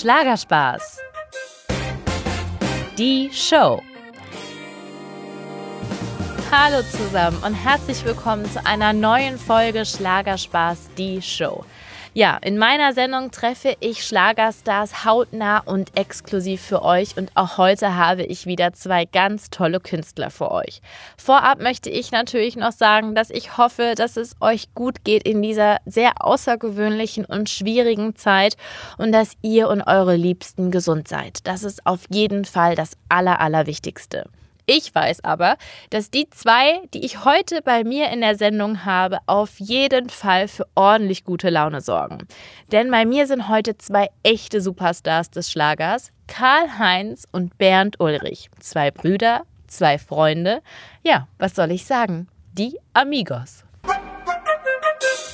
Schlagerspaß. Die Show. Hallo zusammen und herzlich willkommen zu einer neuen Folge Schlagerspaß, die Show. Ja, in meiner Sendung treffe ich Schlagerstars hautnah und exklusiv für euch und auch heute habe ich wieder zwei ganz tolle Künstler für euch. Vorab möchte ich natürlich noch sagen, dass ich hoffe, dass es euch gut geht in dieser sehr außergewöhnlichen und schwierigen Zeit und dass ihr und eure Liebsten gesund seid. Das ist auf jeden Fall das Aller, Allerwichtigste. Ich weiß aber, dass die zwei, die ich heute bei mir in der Sendung habe, auf jeden Fall für ordentlich gute Laune sorgen. Denn bei mir sind heute zwei echte Superstars des Schlagers, Karl-Heinz und Bernd Ulrich. Zwei Brüder, zwei Freunde. Ja, was soll ich sagen? Die Amigos.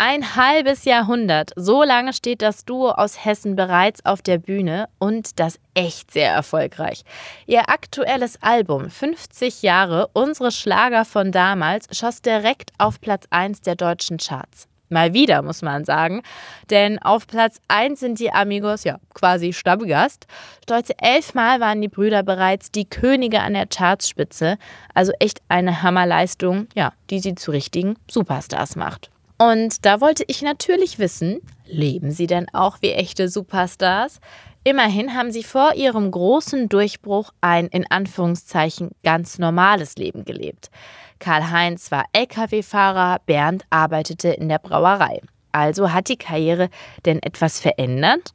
Ein halbes Jahrhundert, so lange steht das Duo aus Hessen bereits auf der Bühne und das echt sehr erfolgreich. Ihr aktuelles Album 50 Jahre, unsere Schlager von damals, schoss direkt auf Platz 1 der deutschen Charts. Mal wieder, muss man sagen. Denn auf Platz 1 sind die Amigos ja quasi Stammgast. Stolze elfmal waren die Brüder bereits die Könige an der Chartspitze. Also echt eine Hammerleistung, ja, die sie zu richtigen Superstars macht. Und da wollte ich natürlich wissen, leben sie denn auch wie echte Superstars? Immerhin haben sie vor ihrem großen Durchbruch ein in Anführungszeichen ganz normales Leben gelebt. Karl-Heinz war Lkw-Fahrer, Bernd arbeitete in der Brauerei. Also hat die Karriere denn etwas verändert?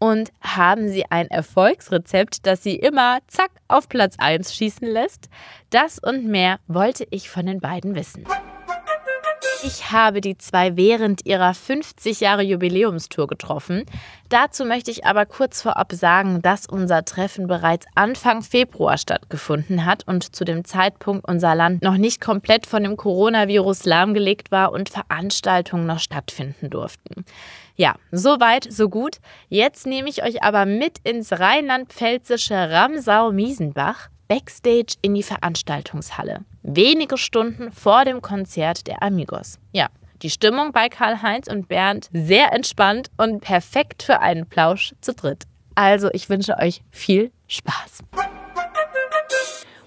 Und haben sie ein Erfolgsrezept, das sie immer zack auf Platz 1 schießen lässt? Das und mehr wollte ich von den beiden wissen. Ich habe die zwei während ihrer 50 Jahre Jubiläumstour getroffen. Dazu möchte ich aber kurz vorab sagen, dass unser Treffen bereits Anfang Februar stattgefunden hat und zu dem Zeitpunkt unser Land noch nicht komplett von dem Coronavirus lahmgelegt war und Veranstaltungen noch stattfinden durften. Ja, so weit, so gut. Jetzt nehme ich euch aber mit ins rheinland-pfälzische Ramsau-Miesenbach backstage in die Veranstaltungshalle. Wenige Stunden vor dem Konzert der Amigos. Ja, die Stimmung bei Karl-Heinz und Bernd sehr entspannt und perfekt für einen Plausch zu dritt. Also, ich wünsche euch viel Spaß.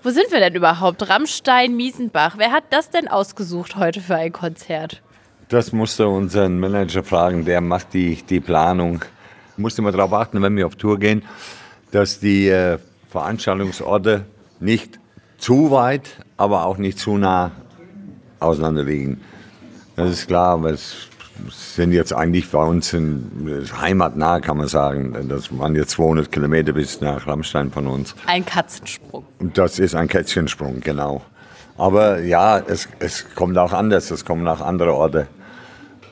Wo sind wir denn überhaupt? Rammstein, Miesenbach. Wer hat das denn ausgesucht heute für ein Konzert? Das musste unseren Manager fragen, der macht die, die Planung. Musste mal darauf achten, wenn wir auf Tour gehen, dass die äh, Veranstaltungsorte nicht zu weit, aber auch nicht zu nah auseinander liegen. Das ist klar, aber es sind jetzt eigentlich bei uns in, heimatnah, kann man sagen. Das waren jetzt 200 Kilometer bis nach Rammstein von uns. Ein Katzensprung. Das ist ein Kätzchensprung, genau. Aber ja, es, es kommt auch anders. Es kommen auch andere Orte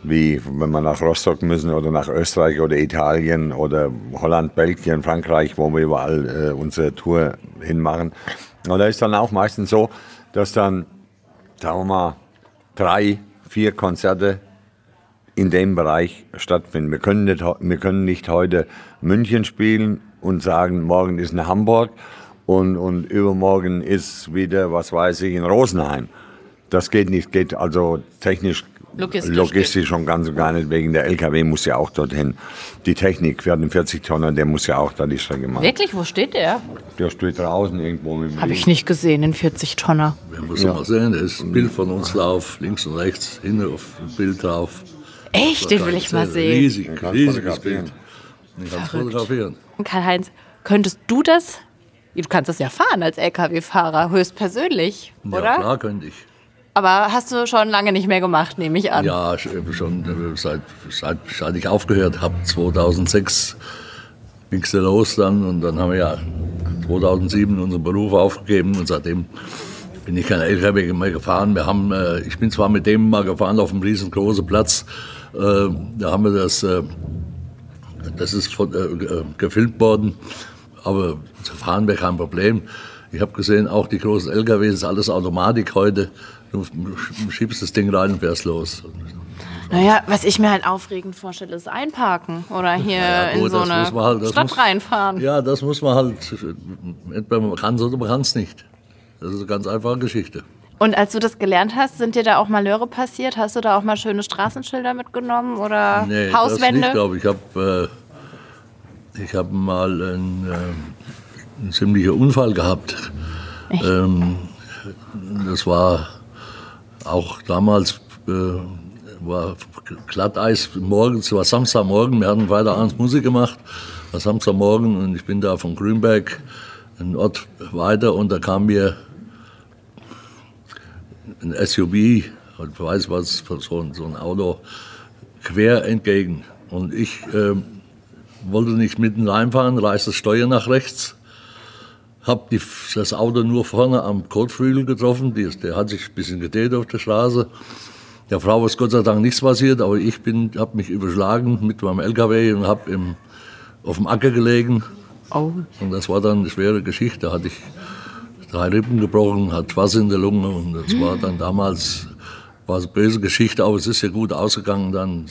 wie wenn wir nach Rostock müssen oder nach Österreich oder Italien oder Holland, Belgien, Frankreich, wo wir überall äh, unsere Tour hinmachen. Und da ist dann auch meistens so, dass dann, sagen wir mal, drei, vier Konzerte in dem Bereich stattfinden. Wir können nicht, wir können nicht heute München spielen und sagen, morgen ist in Hamburg und, und übermorgen ist wieder, was weiß ich, in Rosenheim. Das geht nicht, geht also technisch Logistisch, Logistisch schon ganz und gar nicht, wegen der LKW muss ja auch dorthin. Die Technik für den 40 Tonner, der muss ja auch da die Strecke machen. Wirklich? Wo steht der? Der steht draußen irgendwo. Habe ich nicht gesehen, den 40 Tonner. Wir müssen ja. mal sehen, da ist ein Bild von uns drauf, links und rechts, hinten auf dem Bild drauf. Echt? Den will ich mal sehen. Riesig, riesiges Bild. Ich kann fotografieren. Karl-Heinz, könntest du das Du kannst das ja fahren als LKW-Fahrer, höchstpersönlich, oder? Ja, klar könnte ich. Aber hast du schon lange nicht mehr gemacht, nehme ich an. Ja, schon äh, seit, seit, seit ich aufgehört habe, 2006 ging es los dann und dann haben wir ja 2007 unseren Beruf aufgegeben und seitdem bin ich kein LKW mehr gefahren. Wir haben, äh, ich bin zwar mit dem mal gefahren auf einem riesengroßen Platz, äh, da haben wir das, äh, das ist von, äh, gefilmt worden, aber zu fahren wäre kein Problem. Ich habe gesehen, auch die großen LKWs ist alles Automatik heute. Du schiebst das Ding rein und fährst los. Naja, was ich mir halt aufregend vorstelle, ist einparken oder hier ja, gut, in so eine halt, Stadt muss, reinfahren. Ja, das muss man halt, entweder man kann es oder man kann es nicht. Das ist eine ganz einfache Geschichte. Und als du das gelernt hast, sind dir da auch Malheure passiert? Hast du da auch mal schöne Straßenschilder mitgenommen oder nee, Hauswände? Das nicht, glaube ich. Habe ich habe mal einen, äh, einen ziemlichen Unfall gehabt. Ähm, das war auch damals äh, war Glatteis morgens, war Samstagmorgen, wir hatten Freitagabends Musik gemacht, war Samstagmorgen und ich bin da von Grünberg einen Ort weiter und da kam mir ein SUV, ich weiß was, so ein, so ein Auto, quer entgegen. Und ich äh, wollte nicht mitten reinfahren, reiß das Steuer nach rechts, habe das Auto nur vorne am Kotflügel getroffen, die, der hat sich ein bisschen gedreht auf der Straße. Der Frau ist Gott sei Dank nichts passiert, aber ich habe mich überschlagen mit meinem LKW und habe auf dem Acker gelegen. Oh. Und das war dann eine schwere Geschichte. Da hatte ich drei Rippen gebrochen, hat Wasser in der Lunge und das war dann damals war eine böse Geschichte, aber es ist ja gut ausgegangen dann.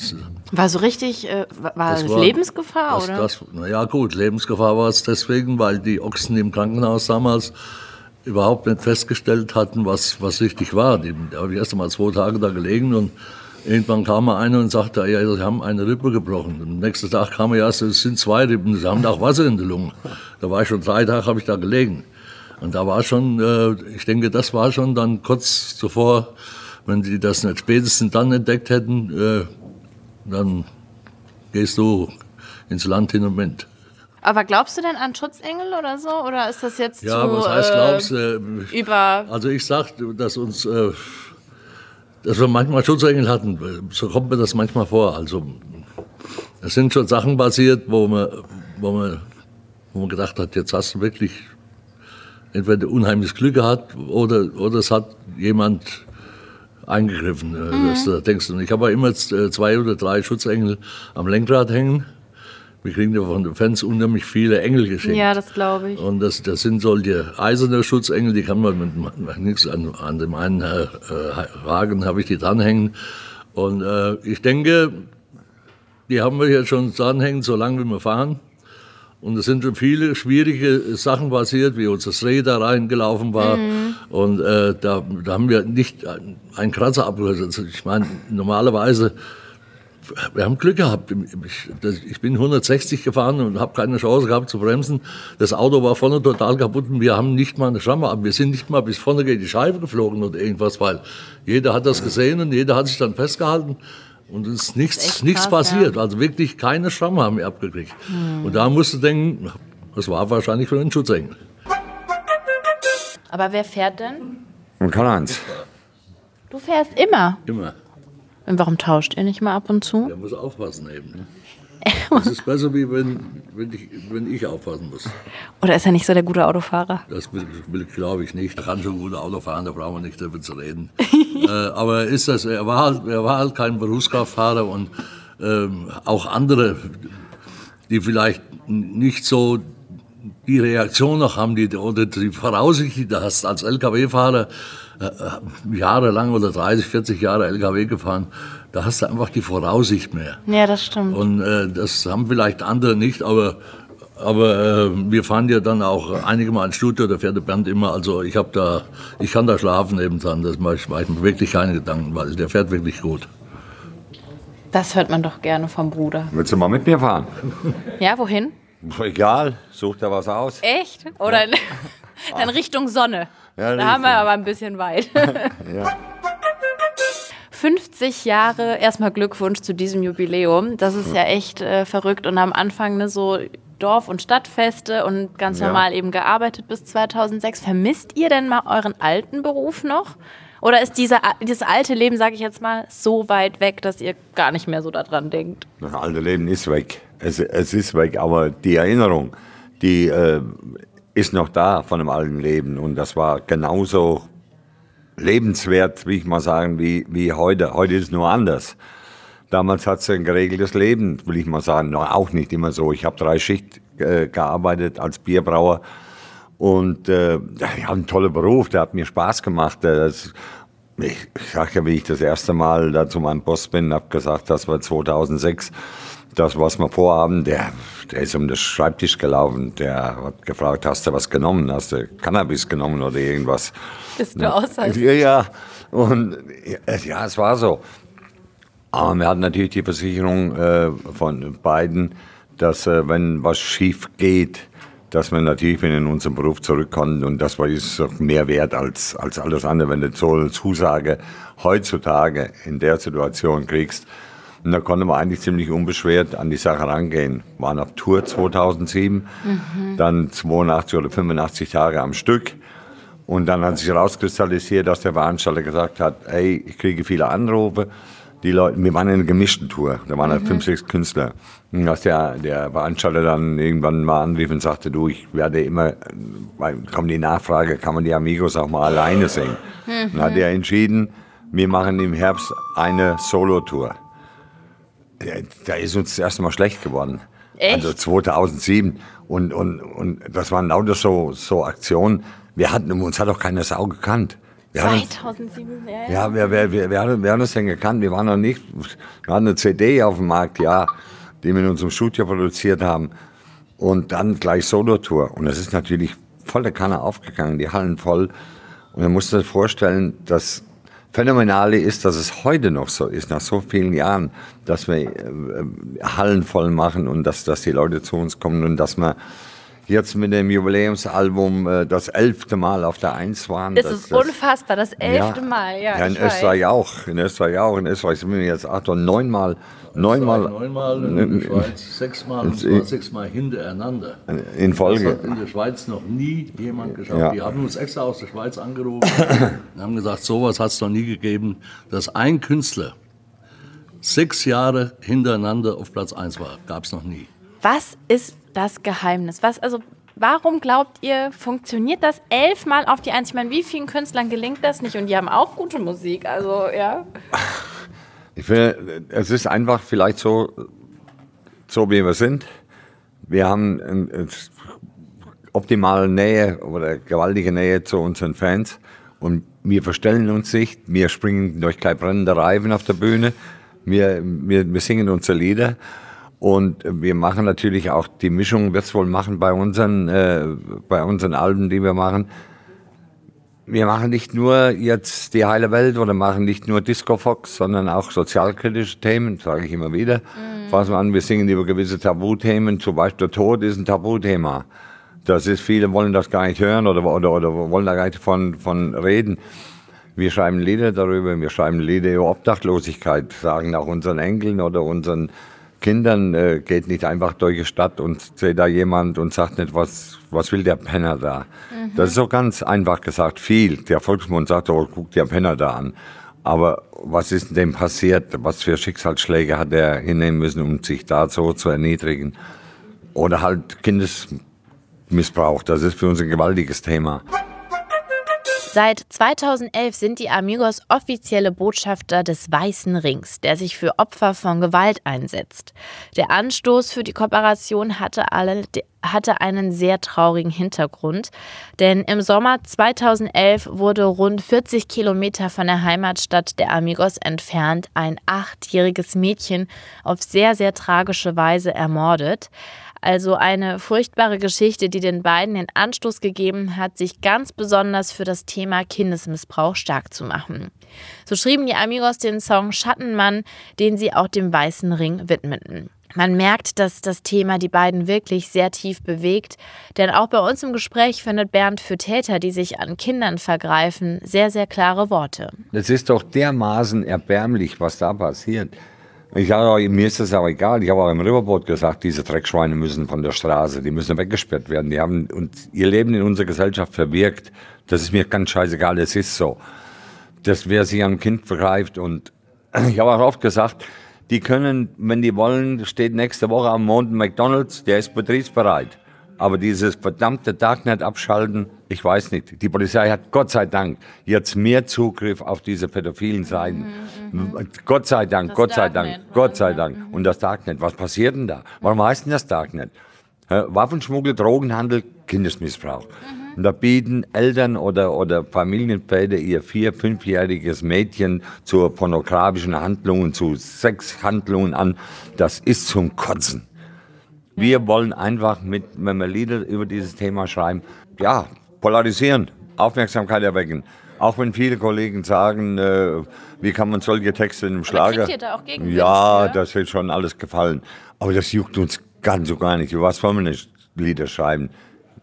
War so richtig, äh, war das war, Lebensgefahr, das, oder? Das, na gut, Lebensgefahr war es deswegen, weil die Ochsen im Krankenhaus damals überhaupt nicht festgestellt hatten, was, was richtig war. Die, da habe ich erst einmal zwei Tage da gelegen und irgendwann kam mal einer und sagte, ja, sie haben eine Rippe gebrochen. am nächsten Tag kam er, ja, es sind zwei Rippen, sie haben auch Wasser in der Lunge. Da war ich schon drei Tage, habe ich da gelegen. Und da war schon, äh, ich denke, das war schon dann kurz zuvor, wenn die das nicht spätestens dann entdeckt hätten, äh, dann gehst du ins Land hin und mit. Aber glaubst du denn an Schutzengel oder so? Oder ist das jetzt ja, zu, was heißt glaubst du? Äh, über... Also ich sag, dass uns... Äh, dass wir manchmal Schutzengel hatten, so kommt mir das manchmal vor. Also es sind schon Sachen passiert, wo man, wo man, wo man gedacht hat, jetzt hast du wirklich entweder unheimliches Glück gehabt oder, oder es hat jemand eingegriffen. Äh, mhm. Das, denkst du. Ich habe immer äh, zwei oder drei Schutzengel am Lenkrad hängen. Wir kriegen ja von den Fans unheimlich viele Engel geschenkt. Ja, das glaube ich. Und das, das sind solche eiserne Schutzengel, die kann man mit nichts an, an dem einen äh, Wagen habe ich die dranhängen. Und äh, ich denke, die haben wir jetzt schon dranhängen, solange wir fahren. Und es sind schon viele schwierige Sachen passiert, wie uns das Reh da reingelaufen war. Mhm. Und äh, da, da haben wir nicht einen Kratzer. Also ich meine, normalerweise wir haben Glück gehabt. Ich bin 160 gefahren und habe keine Chance gehabt zu bremsen. Das Auto war vorne total kaputt und wir haben nicht mal eine Schramme ab. Wir sind nicht mal bis vorne gegen die Scheibe geflogen oder irgendwas, weil jeder hat das gesehen und jeder hat sich dann festgehalten. Und es ist nichts, ist nichts krass, passiert. Ja. Also wirklich keine Schramme haben wir abgekriegt. Hm. Und da musst du denken, das war wahrscheinlich für den Schutzengel. Aber wer fährt denn? Karl-Heinz. Du fährst immer? Immer. Und warum tauscht ihr nicht mal ab und zu? Der muss aufpassen eben. Ne? Das ist besser, wie wenn, wenn, ich, wenn ich aufpassen muss. Oder ist er nicht so der gute Autofahrer? Das will, will glaube ich nicht. Er kann schon gut Auto fahren, da brauchen wir nicht darüber zu reden. äh, aber ist das, er, war halt, er war halt kein Berufskraftfahrer und ähm, auch andere, die vielleicht nicht so die Reaktion noch haben, die, oder die Voraussicht, die du hast als Lkw-Fahrer, äh, jahrelang oder 30, 40 Jahre LKW gefahren, da hast du einfach die Voraussicht mehr. Ja, das stimmt. Und äh, das haben vielleicht andere nicht, aber aber äh, wir fahren ja dann auch einige Mal ins Studio, da fährt der Bernd immer. Also ich habe da, ich kann da schlafen nebendran. Das mache ich, mache ich mir wirklich keine Gedanken, weil der fährt wirklich gut. Das hört man doch gerne vom Bruder. Willst du mal mit mir fahren? Ja, wohin? Egal, such da was aus. Echt? Oder ja. dann Richtung Sonne. Ja, da haben wir aber ein bisschen weit. ja. 50 Jahre, erstmal Glückwunsch zu diesem Jubiläum. Das ist ja echt äh, verrückt. Und am Anfang ne, so Dorf- und Stadtfeste und ganz normal eben gearbeitet bis 2006. Vermisst ihr denn mal euren alten Beruf noch? Oder ist dieser, dieses alte Leben, sage ich jetzt mal, so weit weg, dass ihr gar nicht mehr so daran denkt? Das alte Leben ist weg. Es, es ist weg, aber die Erinnerung, die äh, ist noch da von dem alten Leben. Und das war genauso lebenswert, wie ich mal sagen, wie, wie heute. Heute ist es nur anders. Damals hat es ein geregeltes Leben, will ich mal sagen. No, auch nicht immer so. Ich habe drei Schicht äh, gearbeitet als Bierbrauer. Und äh, ich habe einen tollen Beruf, der hat mir Spaß gemacht. Das, ich, ich sage ja, wie ich das erste Mal da zu meinem Boss bin, habe gesagt, das war 2006 das, was wir vorhaben, der, der ist um den Schreibtisch gelaufen. Der hat gefragt, hast du was genommen? Hast du Cannabis genommen oder irgendwas? Bist du aus? Ja, ja. Und ja, es war so. Aber wir hatten natürlich die Versicherung äh, von beiden, dass äh, wenn was schief geht, dass man natürlich wieder in unseren Beruf zurückkommt und das war ist auch mehr wert als, als alles andere, wenn du so eine Zusage heutzutage in der Situation kriegst. Und da konnte man eigentlich ziemlich unbeschwert an die Sache rangehen. Waren auf Tour 2007, mhm. dann 82 oder 85 Tage am Stück. Und dann hat sich herauskristallisiert, dass der Veranstalter gesagt hat, ey, ich kriege viele Anrufe. Die Leute, wir waren in einer gemischten Tour, da waren halt mhm. fünf, sechs Künstler. Und dass der, der Veranstalter dann irgendwann mal anrief und sagte, du, ich werde immer, weil kommt die Nachfrage, kann man die Amigos auch mal alleine singen? Mhm. Dann hat er entschieden, wir machen im Herbst eine Solo-Tour. Da ist uns das erste Mal schlecht geworden. Echt? Also 2007. Und, und, und das waren lauter so, so Aktionen. Wir hatten, uns hat auch keiner Sau gekannt. Wir 2007, ja. Ja, wer, wer, wer, wer, wer hat uns denn gekannt? Wir waren noch nicht, wir hatten eine CD auf dem Markt, ja, die wir in unserem Studio produziert haben. Und dann gleich Solo-Tour. Und das ist natürlich voll der Kanne aufgegangen, die Hallen voll. Und man muss sich vorstellen, dass Phänomenale ist, dass es heute noch so ist, nach so vielen Jahren, dass wir äh, Hallen voll machen und dass, dass die Leute zu uns kommen und dass wir jetzt mit dem Jubiläumsalbum äh, das elfte Mal auf der Eins waren. Das, das ist das, unfassbar, das elfte ja, Mal, ja. ja in Österreich weiß. auch, in Österreich auch, in Österreich sind wir jetzt acht oder neunmal. Neunmal, neunmal in der Schweiz sechsmal, und zwar sechsmal hintereinander. In Folge. Das hat in der Schweiz noch nie jemand geschafft. Ja. Die haben uns extra aus der Schweiz angerufen und haben gesagt, sowas hat es noch nie gegeben, dass ein Künstler sechs Jahre hintereinander auf Platz 1 war. Gab es noch nie. Was ist das Geheimnis? Was, also, warum glaubt ihr, funktioniert das elfmal auf die Eins? Ich meine, wie vielen Künstlern gelingt das nicht? Und die haben auch gute Musik, also, ja. Ich finde, es ist einfach vielleicht so, so wie wir sind. Wir haben eine optimale Nähe oder gewaltige Nähe zu unseren Fans und wir verstellen uns nicht. Wir springen durch kein brennender Reifen auf der Bühne. Wir, wir, wir singen unsere Lieder und wir machen natürlich auch, die Mischung wird es wohl machen bei unseren, äh, bei unseren Alben, die wir machen. Wir machen nicht nur jetzt die heile Welt oder machen nicht nur Disco Fox, sondern auch sozialkritische Themen, sage ich immer wieder. Mhm. Fassen wir an, wir singen über gewisse Tabuthemen, zum Beispiel der Tod ist ein Tabuthema. Das ist, viele wollen das gar nicht hören oder, oder, oder wollen da gar nicht von, von reden. Wir schreiben Lieder darüber, wir schreiben Lieder über Obdachlosigkeit, sagen auch unseren Enkeln oder unseren Kindern äh, geht nicht einfach durch die Stadt und seht da jemand und sagt nicht, was, was will der Penner da. Mhm. Das ist so ganz einfach gesagt, viel. Der Volksmund sagt, oh, guck der Penner da an. Aber was ist dem passiert? Was für Schicksalsschläge hat er hinnehmen müssen, um sich da so zu erniedrigen? Oder halt Kindesmissbrauch, das ist für uns ein gewaltiges Thema. Seit 2011 sind die Amigos offizielle Botschafter des Weißen Rings, der sich für Opfer von Gewalt einsetzt. Der Anstoß für die Kooperation hatte, alle, hatte einen sehr traurigen Hintergrund, denn im Sommer 2011 wurde rund 40 Kilometer von der Heimatstadt der Amigos entfernt ein achtjähriges Mädchen auf sehr, sehr tragische Weise ermordet. Also eine furchtbare Geschichte, die den beiden den Anstoß gegeben hat, sich ganz besonders für das Thema Kindesmissbrauch stark zu machen. So schrieben die Amigos den Song Schattenmann, den sie auch dem Weißen Ring widmeten. Man merkt, dass das Thema die beiden wirklich sehr tief bewegt, denn auch bei uns im Gespräch findet Bernd für Täter, die sich an Kindern vergreifen, sehr, sehr klare Worte. Es ist doch dermaßen erbärmlich, was da passiert. Ich sage, mir ist das auch egal. Ich habe auch im Riverboat gesagt, diese Dreckschweine müssen von der Straße, die müssen weggesperrt werden. Die haben uns ihr Leben in unserer Gesellschaft verwirkt. Das ist mir ganz scheißegal, es ist so. Dass wer sich ein Kind vergreift und ich habe auch oft gesagt, die können, wenn die wollen, steht nächste Woche am Mond McDonalds, der ist betriebsbereit. Aber dieses verdammte Darknet abschalten, ich weiß nicht. Die Polizei hat Gott sei Dank jetzt mehr Zugriff auf diese pädophilen Seiten. Mhm, mhm. Gott sei Dank, das Gott sei Dank, Darknet. Gott sei Dank. Mhm. Und das Darknet, was passiert denn da? Warum heißt denn das Darknet? Waffenschmuggel, Drogenhandel, Kindesmissbrauch. Mhm. Und da bieten Eltern oder, oder Familienväter ihr vier-, fünfjähriges Mädchen zu pornografischen Handlungen, zu Sexhandlungen an. Das ist zum Kotzen. Wir wollen einfach mit, wenn wir Lieder über dieses Thema schreiben, ja, polarisieren, Aufmerksamkeit erwecken. Auch wenn viele Kollegen sagen, äh, wie kann man solche Texte in einem Schlager. Aber da auch gegen ja, das wird schon alles gefallen. Aber das juckt uns Ganz so gar nicht. Über was wollen wir nicht Lieder schreiben?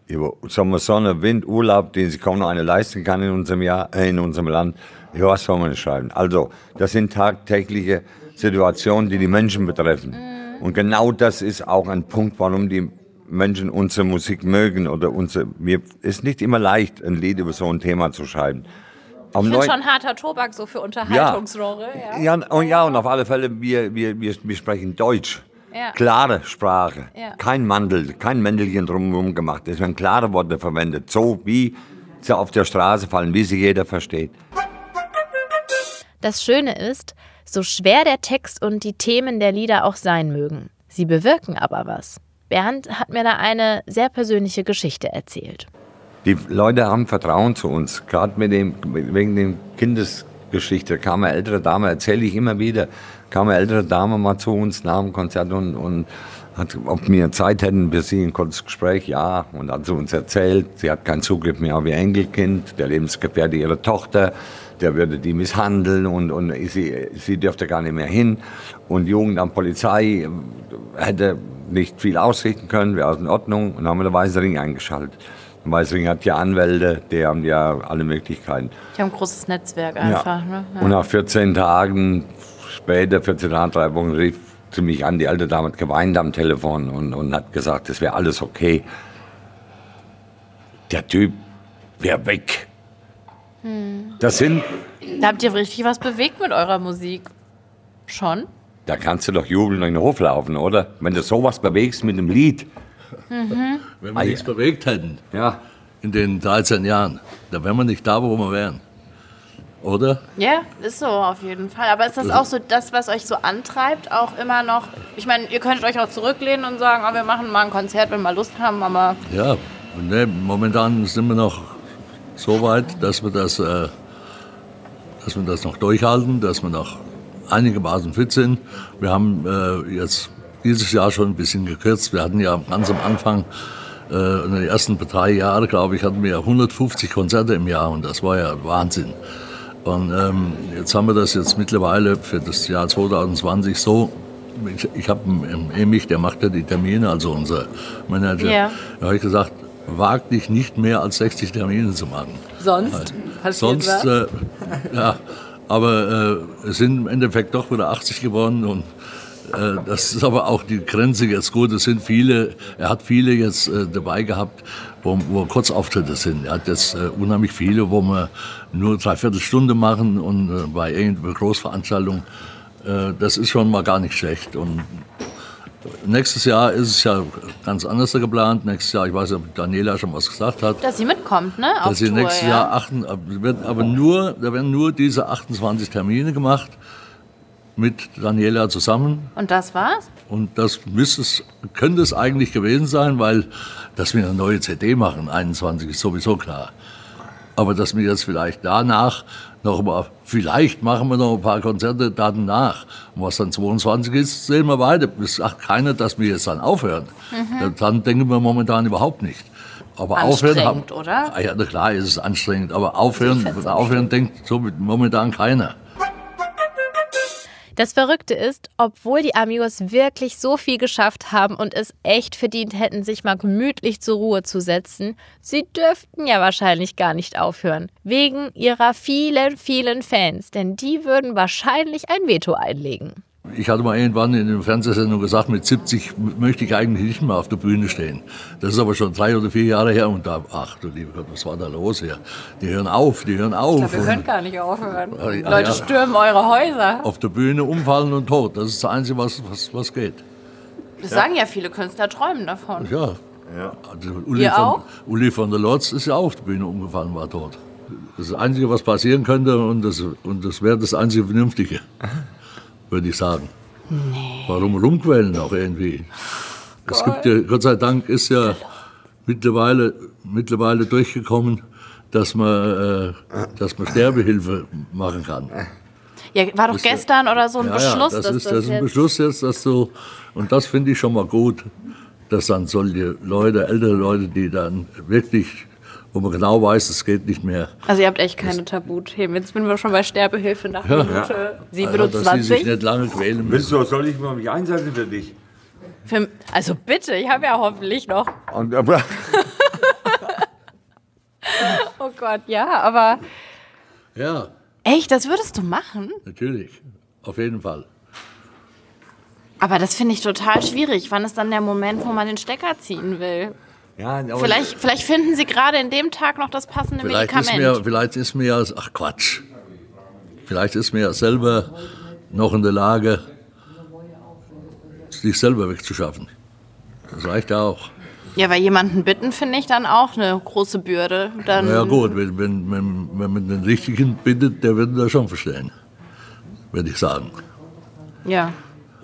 Über Sommer, Sonne, Wind, Urlaub, den sich kaum noch einer leisten kann in unserem Jahr, äh, in unserem Land. Über was wollen wir nicht schreiben? Also, das sind tagtägliche Situationen, die die Menschen betreffen. Und genau das ist auch ein Punkt, warum die Menschen unsere Musik mögen oder unsere, mir ist nicht immer leicht, ein Lied über so ein Thema zu schreiben. Am Ich finde schon harter Tobak so für Unterhaltungsrohre. Ja. ja, und ja, und auf alle Fälle, wir, wir, wir, wir sprechen Deutsch. Ja. Klare Sprache. Ja. Kein Mandel, kein Mändelchen drumherum gemacht. Es werden klare Worte verwendet. So wie sie auf der Straße fallen, wie sie jeder versteht. Das Schöne ist, so schwer der Text und die Themen der Lieder auch sein mögen, sie bewirken aber was. Bernd hat mir da eine sehr persönliche Geschichte erzählt. Die Leute haben Vertrauen zu uns. Gerade mit dem, wegen dem Kindesgeschichte kam eine ältere Dame, erzähle ich immer wieder, kam eine ältere Dame mal zu uns nach dem Konzert und, und hat, ob wir Zeit hätten für sie ein kurzes Gespräch. Ja, und hat sie uns erzählt, sie hat keinen Zugriff mehr auf ihr Enkelkind, der Lebensgefährte ihrer Tochter, der würde die misshandeln und, und sie, sie dürfte gar nicht mehr hin. Und Jugendamt, Polizei hätte nicht viel ausrichten können, wäre in Ordnung. Und dann haben wir den Weißering eingeschaltet. Der Weißering hat ja Anwälte, die haben ja alle Möglichkeiten. Die haben ein großes Netzwerk einfach. Ne? Und nach 14 Tagen später, 14 Tagen, drei Wochen, rief sie mich an, die alte Dame hat geweint am Telefon und, und hat gesagt, es wäre alles okay. Der Typ wäre weg. Das sind, Da habt ihr richtig was bewegt mit eurer Musik. Schon? da kannst du doch jubeln und in den Hof laufen, oder? Wenn du sowas bewegst mit einem Lied. Wenn wir Ah, nichts ja. bewegt hätten Ja, in den 13 Jahren, dann wären wir nicht da, wo wir wären. Oder? Ja, ist so auf jeden Fall. Aber ist das auch so das, was euch so antreibt, auch immer noch? Ich meine, ihr könntet euch auch zurücklehnen und sagen, oh, wir machen mal ein Konzert, wenn wir Lust haben, aber Ja, ne, momentan sind wir noch so weit, dass wir das, äh, dass wir das noch durchhalten, dass wir noch einigermaßen fit sind. Wir haben äh, jetzt dieses Jahr schon ein bisschen gekürzt. Wir hatten ja ganz am Anfang, äh, in den ersten drei Jahren, glaube ich, hatten wir 150 Konzerte im Jahr und das war ja Wahnsinn. Und ähm, jetzt haben wir das jetzt mittlerweile für das Jahr 2020 so. Ich, ich habe einen Emich, der macht ja die Termine, also unser Manager. Ja. Da habe ich gesagt, wag dich nicht mehr als 60 Termine zu machen. sonst passiert Sonst, was. äh, ja, aber äh, es sind im Endeffekt doch wieder 80 geworden und äh, das ist aber auch die Grenze jetzt gut. Es sind viele, er hat viele jetzt äh, dabei gehabt, wo, wo Kurzauftritte sind. Er hat jetzt äh, unheimlich viele, wo wir nur dreiviertel Stunde machen und äh, bei irgendeiner Großveranstaltung. Das ist schon mal gar nicht schlecht. Und nächstes Jahr ist es ja ganz anders geplant. Nächstes Jahr, ich weiß nicht, ob Daniela schon was gesagt hat. Dass sie mitkommt, ne? Auf Dass sie Tour, nächstes ja. Jahr achten, wird aber nur, da werden nur diese 28 Termine gemacht mit Daniela zusammen. Und das war's? Und das müsste es, könnte es eigentlich gewesen sein, weil, dass wir eine neue CD machen, 21 ist sowieso klar. Aber dass wir jetzt vielleicht danach noch mal, vielleicht machen wir noch ein paar Konzerte danach. Und was dann 22 ist, sehen wir weiter. Es sagt keiner, dass wir jetzt dann aufhören. Dann denken wir momentan überhaupt nicht. Aber aufhören haben, oder? Ah Ja, na klar ist es anstrengend. Aber aufhören, aufhören denkt so momentan keiner. Das Verrückte ist, obwohl die Amigos wirklich so viel geschafft haben und es echt verdient hätten, sich mal gemütlich zur Ruhe zu setzen, sie dürften ja wahrscheinlich gar nicht aufhören. Wegen ihrer vielen, vielen Fans. Denn die würden wahrscheinlich ein Veto einlegen. Ich hatte mal irgendwann in der Fernsehsendung gesagt, mit 70 möchte ich eigentlich nicht mehr auf der Bühne stehen. Das ist aber schon drei oder vier Jahre her und da, ach du lieber Gott, was war da los hier? Die hören auf, die hören auf. Und gar nicht aufhören. Ah, ja, Leute ja. stürmen eure Häuser. auf der Bühne umfallen und tot. Das ist das Einzige, was, was, was geht. Das sagen ja viele Künstler, träumen davon. Ja. Also Uli, Ihr von, auch? Uli von der Lotz ist ja auch auf der Bühne umgefallen, war tot. Das ist das Einzige, was passieren könnte und das, und das wäre das einzige Vernünftige, würde ich sagen. Warum rumquälen auch irgendwie? Es gibt ja, Gott sei Dank ist ja mittlerweile, mittlerweile durchgekommen, dass man, äh, dass man Sterbehilfe machen kann. Ja, war doch gestern oder so ein Beschluss, ja, das ist, das, das ist ein Beschluss jetzt, dass du, und das finde ich schon mal gut, dass dann solche Leute, ältere Leute, die dann wirklich, wo man genau weiß, es geht nicht mehr, Also ihr habt echt keine Tabuthemen. Jetzt sind wir schon bei Sterbehilfe nach Ja. Minute also, dass sie sich 27. nicht lange quälen müssen. Du, soll ich mal mich einsetzen für dich? Für, also bitte, ich habe ja hoffentlich noch. Und, aber, Oh Gott, ja, aber Ja, echt, das würdest du machen? natürlich. Auf jeden Fall. Aber das finde ich total schwierig. Wann ist dann der Moment, wo man den Stecker ziehen will? Ja, Vielleicht, vielleicht finden Sie gerade in dem Tag noch das passende Vielleicht ist, Medikament. mir, vielleicht ist mir ja, ach Quatsch, vielleicht ist mir ja selber noch in der Lage, sich selber wegzuschaffen. Das reicht ja auch. Ja, weil jemanden bitten finde ich dann auch eine große Bürde. Dann, ja gut, wenn, wenn, wenn, wenn man den Richtigen bittet, der wird das schon verstehen, würde ich sagen. Ja.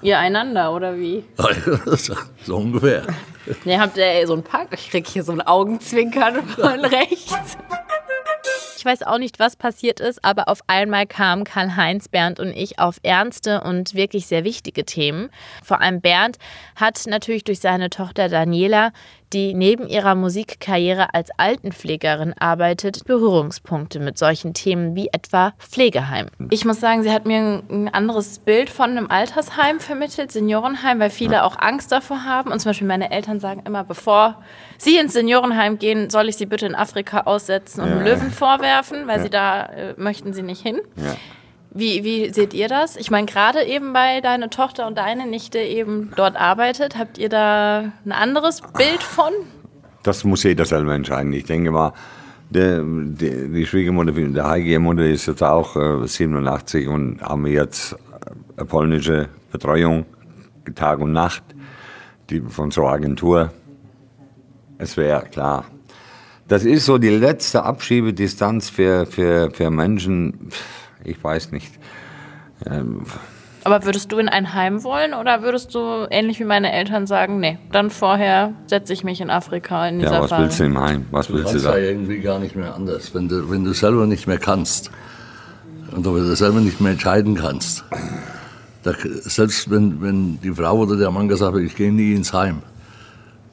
Ihr einander, oder wie? so ungefähr. Ne, habt ihr so ein Pack? Ich krieg hier so ein Augenzwinkern von rechts. Ich weiß auch nicht, was passiert ist, aber auf einmal kamen Karl-Heinz, Bernd und ich auf ernste und wirklich sehr wichtige Themen. Vor allem Bernd hat natürlich durch seine Tochter Daniela, die neben ihrer Musikkarriere als Altenpflegerin arbeitet, Berührungspunkte mit solchen Themen wie etwa Pflegeheim. Ich muss sagen, sie hat mir ein anderes Bild von einem Altersheim vermittelt, Seniorenheim, weil viele auch Angst davor haben. Und zum Beispiel meine Eltern sagen immer, bevor sie ins Seniorenheim gehen, soll ich sie bitte in Afrika aussetzen und einem Löwen vorwerfen, weil sie da äh, möchten sie nicht hin. ja. Wie, wie seht ihr das? Ich meine, gerade eben weil deine Tochter und deine Nichte eben dort arbeitet, habt ihr da ein anderes Bild von? Das muss jeder selber entscheiden. Ich denke mal, der, die, die Schwiegermutter, der Heike-Mutter ist jetzt auch äh, 87 und haben jetzt eine polnische Betreuung, Tag und Nacht, die von so einer Agentur. Es wäre klar. Das ist so die letzte Abschiebedistanz für, für, für Menschen, ich weiß nicht. Ähm, Aber würdest du in ein Heim wollen oder würdest du ähnlich wie meine Eltern sagen, nee, dann vorher setze ich mich in Afrika in die ja, was Safari? willst du im Heim? Was Du willst du kannst ja da? irgendwie gar nicht mehr anders. Wenn du, wenn du selber nicht mehr kannst und wenn du selber nicht mehr entscheiden kannst, da, selbst wenn, wenn die Frau oder der Mann gesagt hat, ich gehe nie ins Heim,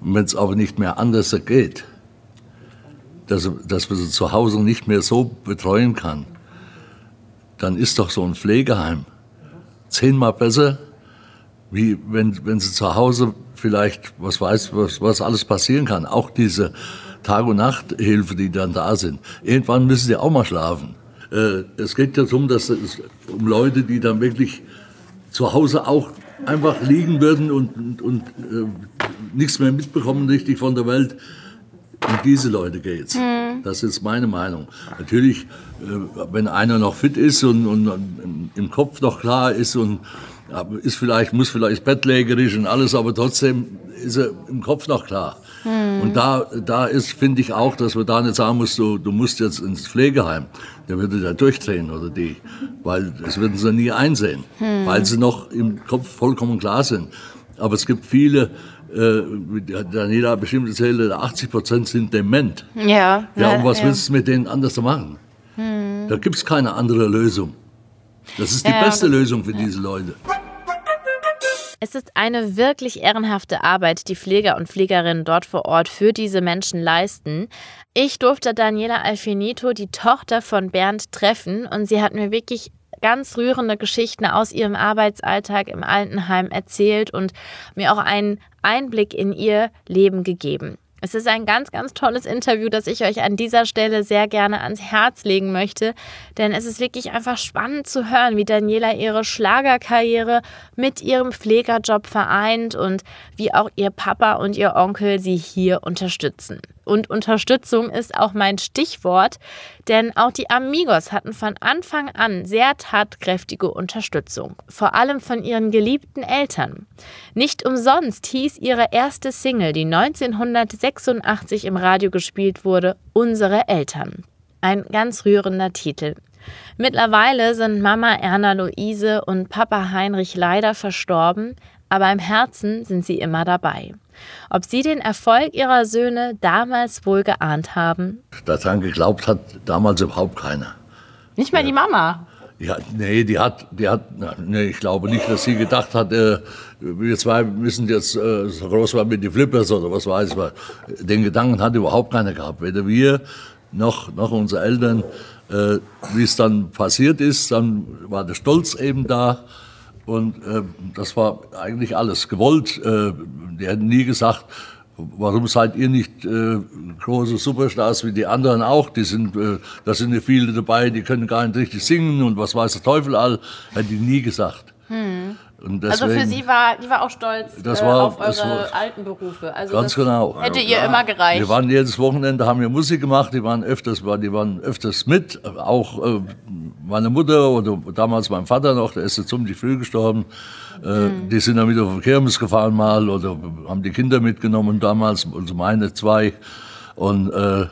und wenn es aber nicht mehr anders geht, dass, dass man sie zu Hause nicht mehr so betreuen kann, dann ist doch so ein Pflegeheim zehnmal besser, wie wenn, wenn sie zu Hause vielleicht, was weiß, was, was alles passieren kann. Auch diese Tag- und Nachthilfe, die dann da sind. Irgendwann müssen sie auch mal schlafen. Äh, es geht ja darum, dass es um Leute, die dann wirklich zu Hause auch einfach liegen würden und, und, und äh, nichts mehr mitbekommen richtig von der Welt. Um diese Leute geht's. Das ist meine Meinung. Natürlich, wenn einer noch fit ist und, und, im Kopf noch klar ist und ist vielleicht, muss vielleicht bettlägerisch und alles, aber trotzdem ist er im Kopf noch klar. Und da, da ist, finde ich auch, dass man da nicht sagen muss, du, du musst jetzt ins Pflegeheim. Der würde da durchdrehen oder die, weil das würden sie nie einsehen, weil sie noch im Kopf vollkommen klar sind. Aber es gibt viele, äh, Daniela bestimmt erzählt, 80 Prozent sind dement. Ja. Ja, und was ja. willst du mit denen anders machen? Da gibt es keine andere Lösung. Das ist die Ja, beste Lösung für diese Leute. Es ist eine wirklich ehrenhafte Arbeit, die Pfleger und Pflegerinnen dort vor Ort für diese Menschen leisten. Ich durfte Daniela Alfinito, die Tochter von Bernd, treffen und sie hat mir wirklich ganz rührende Geschichten aus ihrem Arbeitsalltag im Altenheim erzählt und mir auch einen Einblick in ihr Leben gegeben. Es ist ein ganz, ganz tolles Interview, das ich euch an dieser Stelle sehr gerne ans Herz legen möchte, denn es ist wirklich einfach spannend zu hören, wie Daniela ihre Schlagerkarriere mit ihrem Pflegerjob vereint und wie auch ihr Papa und ihr Onkel sie hier unterstützen. Und Unterstützung ist auch mein Stichwort, denn auch die Amigos hatten von Anfang an sehr tatkräftige Unterstützung, vor allem von ihren geliebten Eltern. Nicht umsonst hieß ihre erste Single, die 1986 im Radio gespielt wurde, Unsere Eltern. Ein ganz rührender Titel. Mittlerweile sind Mama Erna Luise und Papa Heinrich leider verstorben, aber im Herzen sind sie immer dabei. Ob sie den Erfolg ihrer Söhne damals wohl geahnt haben? Daran geglaubt hat damals überhaupt keiner. Nicht mal die Mama. Ja, nee, die hat, die hat, nee, ich glaube nicht, dass sie gedacht hat, äh, wir zwei müssen jetzt äh, so groß werden mit die Flippers oder was weiß ich. Den Gedanken hat überhaupt keiner gehabt. Weder wir noch, noch unsere Eltern. Äh, Wie es dann passiert ist, dann war der Stolz eben da Und äh, das war eigentlich alles gewollt. Äh, die hätten nie gesagt, warum seid ihr nicht äh, große Superstars wie die anderen auch? Die sind, äh, da sind ja viele dabei, die können gar nicht richtig singen und was weiß der Teufel all. Hätten die nie gesagt. Hm. Deswegen, also für Sie war, die war auch stolz das äh, war, auf eure war, alten Berufe. Also ganz genau. Hätte ihr immer gereicht. Wir waren jedes Wochenende, haben wir Musik gemacht, die waren öfters, die waren öfters mit. Auch äh, meine Mutter oder damals mein Vater noch, der ist ja ziemlich früh gestorben. Äh, mhm. Die sind dann wieder auf den Kirmes gefahren mal oder haben die Kinder mitgenommen damals, also meine zwei. Und äh,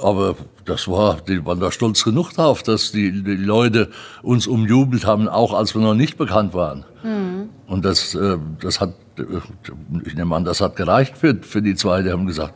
aber das war, die waren da stolz genug drauf, dass die, die Leute uns umjubelt haben, auch als wir noch nicht bekannt waren. Mhm. Und das, äh, das hat, ich nehme an, das hat gereicht für, für die zwei. Die haben gesagt,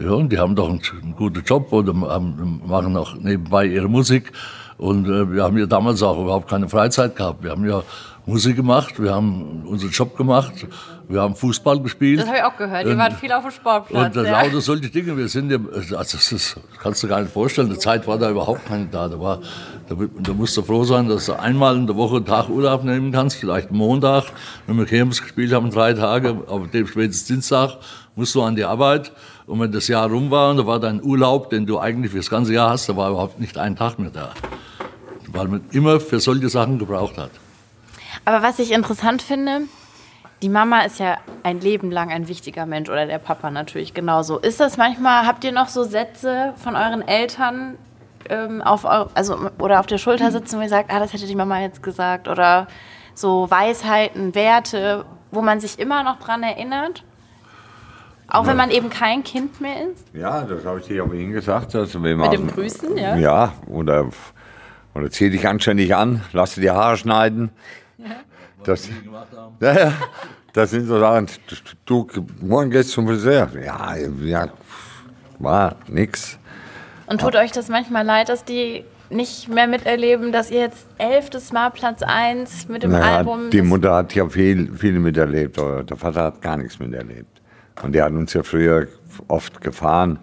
ja, und die haben doch einen, einen guten Job oder haben, machen auch nebenbei ihre Musik. Und äh, wir haben ja damals auch überhaupt keine Freizeit gehabt. Wir haben ja Musik gemacht, wir haben unseren Job gemacht, wir haben Fußball gespielt. Das habe ich auch gehört, ihr wart viel auf dem Sportplatz. Und ja. lauter solche Dinge. Wir sind ja, also das ist, kannst du gar nicht vorstellen, die Zeit war da überhaupt keine da. Da, war, da, da musst du froh sein, dass du einmal in der Woche einen Tag Urlaub nehmen kannst, vielleicht Montag, wenn wir Kirmes gespielt haben, drei Tage, aber dem spätestens Dienstag musst du an die Arbeit. Und wenn das Jahr rum war und da war dein Urlaub, den du eigentlich für das ganze Jahr hast, da war überhaupt nicht ein Tag mehr da. Weil man immer für solche Sachen gebraucht hat. Aber was ich interessant finde, die Mama ist ja ein Leben lang ein wichtiger Mensch oder der Papa natürlich genauso. Ist das manchmal, habt ihr noch so Sätze von euren Eltern ähm, auf, also, oder auf der Schulter sitzen, wo ihr sagt, ah, das hätte die Mama jetzt gesagt oder so Weisheiten, Werte, wo man sich immer noch dran erinnert? Auch wenn man eben kein Kind mehr ist? Ja, das habe ich dir auch Ihnen gesagt. Also Mit dem Grüßen, ja? Ja, oder, oder zieh dich anständig an, lass dir die Haare schneiden. Das, ja, ja, das sind so Sachen. Du, morgen gehst zum Friseur. Ja, ja, war nix. Und tut euch das manchmal leid, dass die nicht mehr miterleben, dass ihr jetzt elftes Mal Platz 1 mit dem naja, Album. Die Mutter hat ja viel, viel miterlebt, der Vater hat gar nichts miterlebt. Und der hat uns ja früher oft gefahren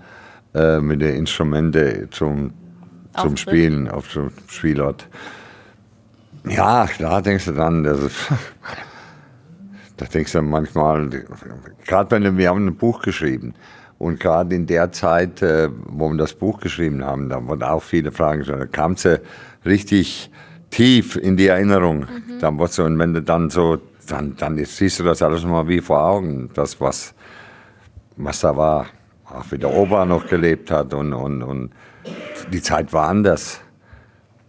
äh, mit den Instrumenten zum, zum Spielen auf dem Spielort. Ja, klar denkst du dann, das ist, da denkst du manchmal, gerade wenn wir haben ein Buch geschrieben und gerade in der Zeit, äh, wo wir das Buch geschrieben haben, da wurden auch viele Fragen gestellt, da kam sie richtig tief in die Erinnerung. Mhm. Dann so, und wenn du dann so, dann, dann siehst du das alles mal wie vor Augen, das was, was da war, auch wie der Opa noch gelebt hat und, und, und die Zeit war anders.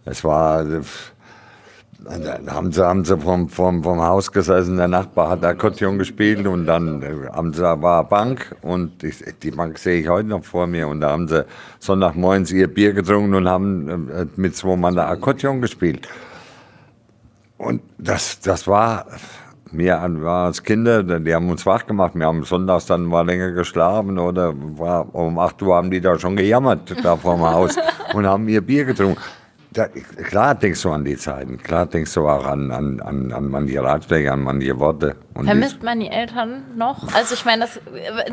Es war, da haben sie, haben sie vom, vom, vom Haus gesessen, der Nachbar hat Akkordeon gespielt und dann äh, haben sie, da war Bank und ich, die Bank sehe ich heute noch vor mir und da haben sie Sonntagmorgens ihr Bier getrunken und haben äh, mit zwei Mann der Akkordeon gespielt. Und das, das war, wir waren als Kinder, die haben uns wach gemacht, wir haben sonntags dann mal länger geschlafen oder war, um 8 Uhr haben die da schon gejammert da vor dem Haus und haben ihr Bier getrunken. Da, klar denkst du an die Zeiten, klar denkst du auch an, an, an, an manche Ratschläge, an manche Worte. Und Vermisst man die Eltern noch? Also ich meine, das,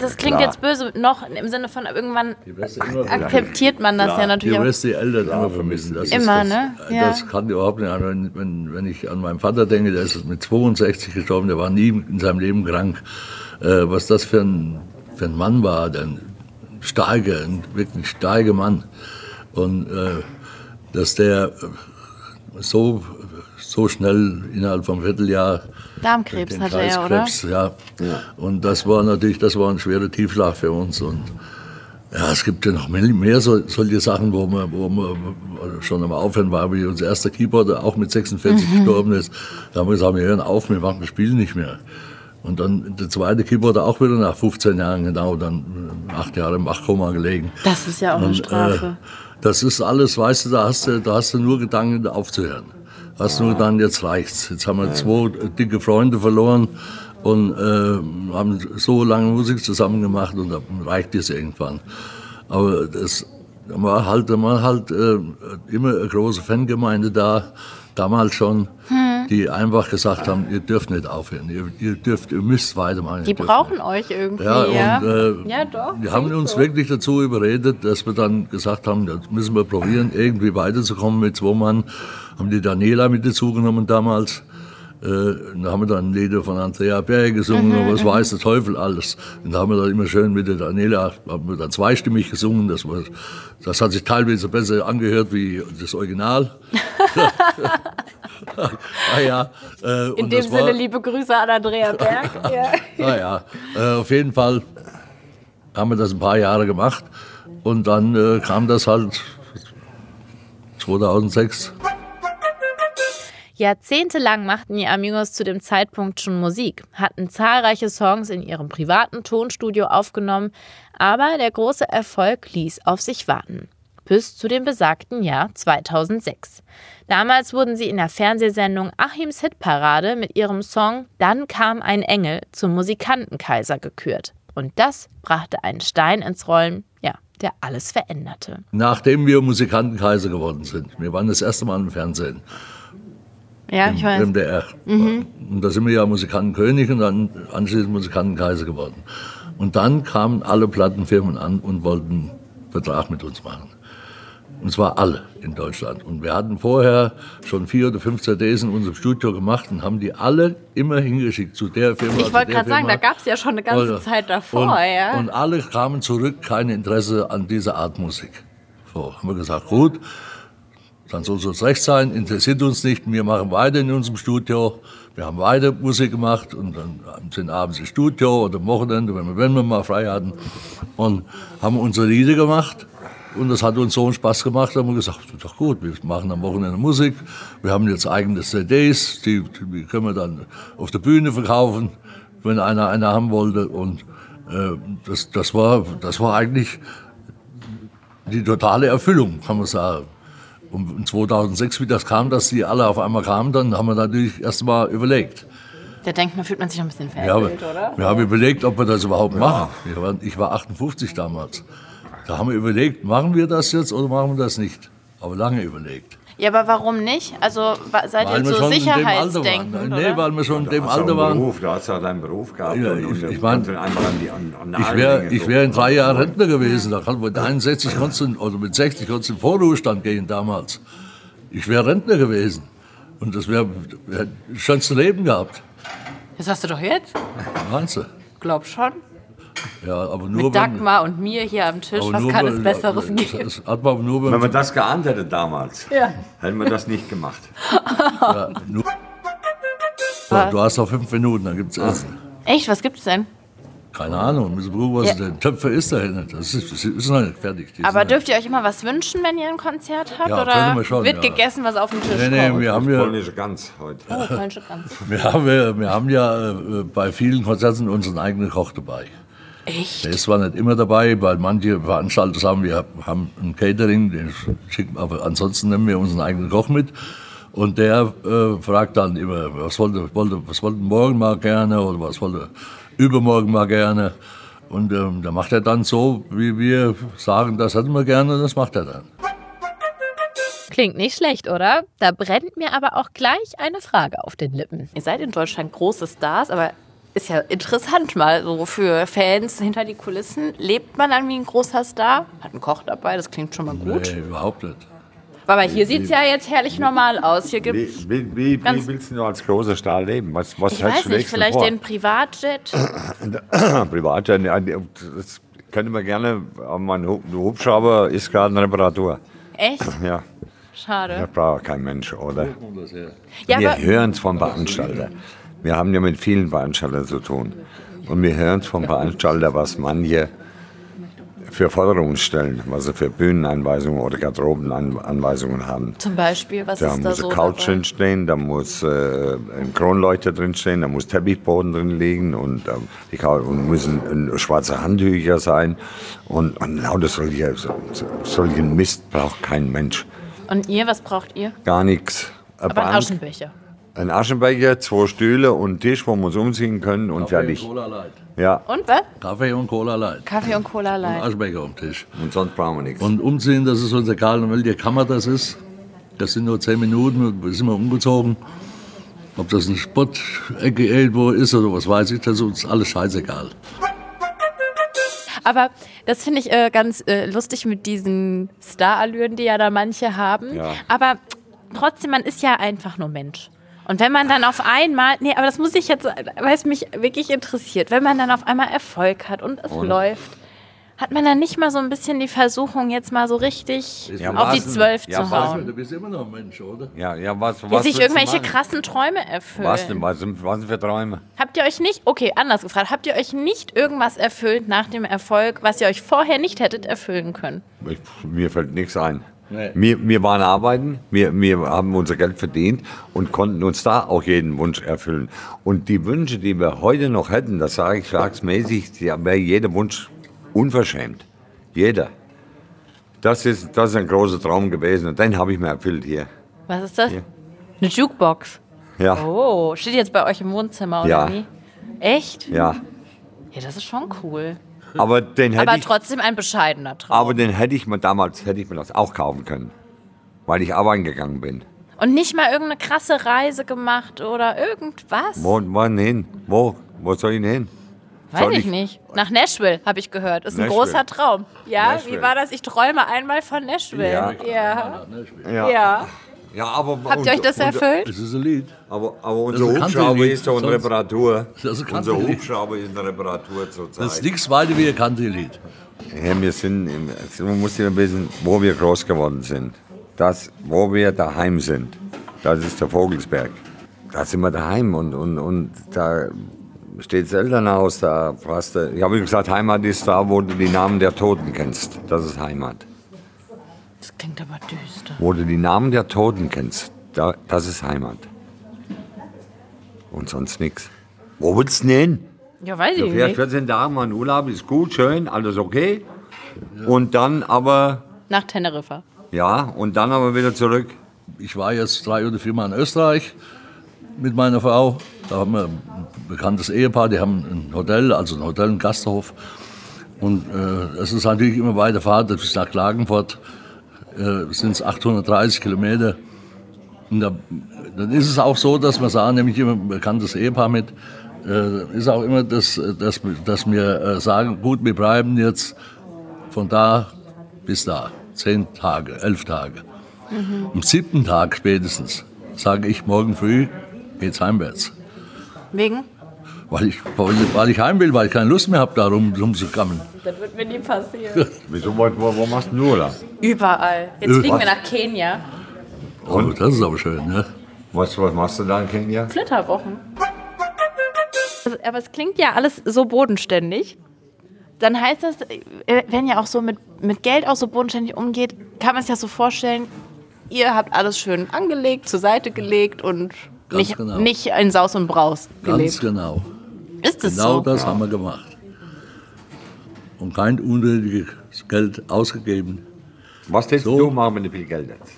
das klingt klar. jetzt böse, noch im Sinne von irgendwann akzeptiert man das klar. ja natürlich. Du wirst die Eltern immer vermissen. Das immer, das, ne? Ja. Das kann überhaupt nicht. Wenn, wenn, wenn ich an meinen Vater denke, der ist mit 62 gestorben, der war nie in seinem Leben krank. Äh, was das für ein, für ein Mann war, ein starker, ein wirklich starker Mann. Und äh, dass der so, so schnell innerhalb einem Vierteljahr Darmkrebs hatte er, oder? Ja. ja. Und das war natürlich, das war ein schwerer Tiefschlag für uns. Und ja, es gibt ja noch mehr so, solche Sachen, wo man, wo man schon am Aufhören war, wie unser erster Keyboarder auch mit 46 mhm. gestorben ist. Da haben wir gesagt, wir hören auf, wir machen das Spiel nicht mehr. Und dann der zweite Keyboarder auch wieder nach 15 Jahren, genau, dann acht Jahre im Wachkoma gelegen. Das ist ja auch eine und, Strafe. Äh, das ist alles, weißt du, da hast du, da hast du nur Gedanken aufzuhören. Hast nur dann, jetzt reicht's. Jetzt haben wir zwei dicke Freunde verloren und äh, haben so lange Musik zusammen gemacht und dann reicht es irgendwann. Aber das war halt, war halt äh, immer eine große Fangemeinde da, damals schon. Hm die einfach gesagt haben, ihr dürft nicht aufhören, ihr, ihr dürft, ihr müsst weitermachen. Die brauchen euch irgendwie, ja. Und, ja. Äh, ja doch. Die haben uns so. wirklich dazu überredet, dass wir dann gesagt haben, das müssen wir probieren, irgendwie weiterzukommen mit zwei Mann. Haben die Daniela mit dazu genommen damals. Äh, da haben wir dann Lieder von Andrea Berg gesungen, mhm, was weiß der Teufel alles. Und da haben wir dann immer schön mit der Daniela, haben wir dann zweistimmig gesungen. Das, war, das hat sich teilweise besser angehört wie das Original. ah, ja, äh, In dem Sinne war, liebe Grüße an Andrea Berg. ja. Naja, äh, auf jeden Fall haben wir das ein paar Jahre gemacht. Und dann äh, kam das halt 2006. Jahrzehntelang machten die Amigos zu dem Zeitpunkt schon Musik, hatten zahlreiche Songs in ihrem privaten Tonstudio aufgenommen, aber der große Erfolg ließ auf sich warten. Bis zu dem besagten Jahr 2006. Damals wurden sie in der Fernsehsendung Achims Hitparade mit ihrem Song Dann kam ein Engel zum Musikantenkaiser gekürt. Und das brachte einen Stein ins Rollen, ja, der alles veränderte. Nachdem wir Musikantenkaiser geworden sind, wir waren das erste Mal im Fernsehen. Ja, ich weiß. MDR. Mhm. Und da sind wir ja Musikantenkönig und dann anschließend Musikantenkaiser geworden. Und dann kamen alle Plattenfirmen an und wollten einen Vertrag mit uns machen. Und zwar alle in Deutschland. Und wir hatten vorher schon vier oder fünf CDs in unserem Studio gemacht und haben die alle immer hingeschickt zu der Firma. Ich wollte gerade sagen, da gab es ja schon eine ganze Zeit davor. Und, ja. und alle kamen zurück, kein Interesse an dieser Art Musik. So, haben wir gesagt, gut, dann soll es recht sein, interessiert uns nicht, wir machen weiter in unserem Studio. Wir haben weiter Musik gemacht und dann sind abends im Studio oder am Wochenende, wenn wir, wenn wir mal frei hatten, und haben unsere Lieder gemacht. Und das hat uns so einen Spaß gemacht, haben wir gesagt, doch gut, wir machen am Wochenende Musik. Wir haben jetzt eigene CDs, die, die können wir dann auf der Bühne verkaufen, wenn einer eine haben wollte. Und äh, das, das, war, das war eigentlich die totale Erfüllung, kann man sagen. Und 2006, wie das kam, dass die alle auf einmal kamen, dann haben wir natürlich erst mal überlegt. Da denkt man, fühlt man sich ein bisschen verändert, ja, oder? Wir haben überlegt, ob wir das überhaupt ja. machen. Ich war, ich war 58 damals. Da haben wir überlegt, machen wir das jetzt oder machen wir das nicht? Aber lange überlegt. Ja, aber warum nicht? Also seid weil ihr so Sicherheitsdenken? Nee, weil wir schon in dem Alter waren. Beruf, du hast ja deinen Beruf gehabt. Ja, ich, ich, mein, ich wäre wär in drei Jahren Rentner gewesen. Da kann, mit 61 konntest du, oder mit 60 konntest du in Vorruhestand gehen damals. Ich wäre Rentner gewesen. Und das wäre wär das schönste Leben gehabt. Das hast du doch jetzt? Meinst du? Glaub schon. Ja, aber nur Mit Dagmar und mir hier am Tisch, was kann es Besseres geben? Das, das nur, wenn, man das geahnt hätte damals, ja. hätten wir das nicht gemacht. ja, nur, du hast noch fünf Minuten, dann gibt es Essen. Echt, was gibt es denn? Keine Ahnung, müssen gucken, was ja. der Töpfer ist da hinten. Das ist, das ist noch nicht fertig. Die Aber dürft ihr euch immer was wünschen, wenn ihr ein Konzert habt? Ja, oder schon, wird ja. gegessen, was auf dem Tisch nee, nee, kommt? Wir haben ja, polnische Gans heute. Oh, polnische Gans. Wir haben, wir haben ja äh, bei vielen Konzerten unseren eigenen Koch dabei. Echt? Der ist zwar nicht immer dabei, weil manche Veranstalter sagen, wir haben ein Catering, den schicken, aber ansonsten nehmen wir unseren eigenen Koch mit. Und der äh, fragt dann immer, was wollte, wollte, was wollte morgen mal gerne oder was wollte übermorgen mal gerne. Und ähm, da macht er dann so, wie wir sagen, das hätten wir gerne, das macht er dann. Klingt nicht schlecht, oder? Da brennt mir aber auch gleich eine Frage auf den Lippen. Ihr seid in Deutschland große Stars, aber ist ja interessant mal so für Fans hinter die Kulissen. Lebt man dann wie ein großer Star? Hat einen Koch dabei, das klingt schon mal gut. Nee, überhaupt nicht. Aber hier sieht es ja jetzt herrlich normal aus. Hier gibt's wie, wie, wie willst du als großer Star leben? Was, was ich weiß nicht, vielleicht vor? den Privatjet? Privatjet, das könnte man gerne, mein Hubschrauber ist gerade in Reparatur. Echt? Ja. Schade. Das braucht kein Mensch, oder? Ja, Wir hören es vom Veranstalter. Wir haben ja mit vielen Veranstaltern zu tun. Und wir hören vom Veranstalter, was manche für Forderungen stellen, was sie für Bühnenanweisungen oder Garderobenanweisungen haben. Zum Beispiel, was da ist da so? Da muss eine Couch drinstehen, da muss äh, ein Kronleuchter drinstehen, da muss Teppichboden drin liegen und, äh, die und müssen äh, schwarze Handtücher sein. Und, und lauter solche, solchen Mist braucht kein Mensch. Und ihr, was braucht ihr? Gar nichts. Aber ein Aschenbecher. Ein Aschenbecher, zwei Stühle und einen Tisch, wo wir uns umziehen können und Kaffee fertig. Und Cola Light. Ja. Und was? Kaffee und Cola Light. Kaffee und Cola Light. Und Aschenbecher am Tisch. Und sonst brauchen wir nichts. Und umziehen, das ist uns egal, in welcher Kammer das ist. Das sind nur zehn Minuten, wir sind wir umgezogen. Ob das ein Spot-Ecke irgendwo ist oder was weiß ich, das ist uns alles scheißegal. Aber das finde ich äh, ganz äh, lustig mit diesen Star-Allüren, die ja da manche haben. Ja. Aber trotzdem, man ist ja einfach nur Mensch. Und wenn man dann auf einmal, nee, aber das muss ich jetzt, weil es mich wirklich interessiert, wenn man dann auf einmal Erfolg hat und es läuft, hat man dann nicht mal so ein bisschen die Versuchung, jetzt mal so richtig Ja, auf die? Zwölf Ja, zu was hauen? Du bist immer noch ein Mensch, oder? Ja, ja, was, was sich irgendwelche krassen Träume erfüllen. Was denn? Was sind, was sind für Träume? Habt ihr euch nicht, okay, anders gefragt, habt ihr euch nicht irgendwas erfüllt nach dem Erfolg, was ihr euch vorher nicht hättet erfüllen können? Ich, mir fällt nichts ein. Nee. Wir, wir waren arbeiten, wir, wir haben unser Geld verdient und konnten uns da auch jeden Wunsch erfüllen. Und die Wünsche, die wir heute noch hätten, das sage ich schlagsmäßig, wäre jeder Wunsch unverschämt. Jeder. Das ist, das ist ein großer Traum gewesen und den habe ich mir erfüllt hier. Was ist das? Ja. Eine Jukebox. Ja, Oh, steht jetzt bei euch im Wohnzimmer oder Ja. wie? Echt? ja. Ja, das ist schon cool. Aber den hätte Aber ich, trotzdem ein bescheidener Traum. aber den hätte ich mir damals, hätte ich mir das auch kaufen können. Weil ich arbeiten gegangen bin. Und nicht mal irgendeine krasse Reise gemacht oder irgendwas? Wo, wann hin? Wo? Wo soll ich denn hin? Weiß soll ich ich- nicht. Nach Nashville, habe ich gehört. Ist ein Nashville. großer Traum. Ja, Nashville. wie war das? Ich träume einmal von Nashville. Ja. Ja. Ja. ja. Ja, aber Habt ihr euch das erfüllt? Das ist ein Lied. Aber, aber unser Das Hubschrauber ist doch in sonst- Reparatur. Das ist ein Unser. Hubschrauber ist in Reparatur Das ist zurzeit. nichts weiter wie ein Country-Lied. Ja, wir sind, im, also man muss ja wissen, wo wir groß geworden sind. Das, wo wir daheim sind, das ist der Vogelsberg. Da sind wir daheim und, und, und da steht das Elternhaus, da du, ich habe gesagt, Heimat ist da, wo du die Namen der Toten kennst. Das ist Heimat. Das klingt aber düster. Wo du die Namen der Toten kennst, da, das ist Heimat. Und sonst nichts. Wo willst du denn hin? Ja, weiß Du ich fährst nicht. 14 Tage mal in Urlaub, ist gut, schön, alles okay. Und dann aber, Nach Teneriffa. ja, und dann aber wieder zurück. Ich war jetzt drei oder vier Mal in Österreich mit meiner Frau. Da haben wir ein bekanntes Ehepaar, die haben ein Hotel, also ein Hotel, einen Gasthof. Und äh, es ist natürlich immer weiter Fahrt, bis nach Klagenfurt äh, sind es 830 Kilometer. Und da, dann ist es auch so, dass wir sagen, nämlich immer ein bekanntes Ehepaar mit, äh, ist auch immer, dass, dass, dass wir äh, sagen, gut, wir bleiben jetzt von da bis da, zehn Tage, elf Tage. Am siebten Tag spätestens sage ich, morgen früh geht's heimwärts. Wegen? Weil ich, weil, ich heim will, weil ich keine Lust mehr habe, da rum, rumzugammeln. Das wird mir nie passieren. Wieso, wo, wo, wo machst du nur da? Überall. Jetzt Äh, fliegen wir nach Kenia. Oh, das ist aber schön, ne? Was, was machst du da in Kenia? Flitterwochen. Also, Aber es klingt ja alles so bodenständig. Dann heißt das, äh, wenn ihr auch so mit, mit Geld auch so bodenständig umgeht, kann man sich das so vorstellen, ihr habt alles schön angelegt, zur Seite gelegt und Ganz nicht, genau. nicht in Saus und Braus Ganz gelebt. genau. Ist es Genau so? das haben wir gemacht. Und kein unnötiges Geld ausgegeben. Was willst So. du machen, wenn du viel Geld hast?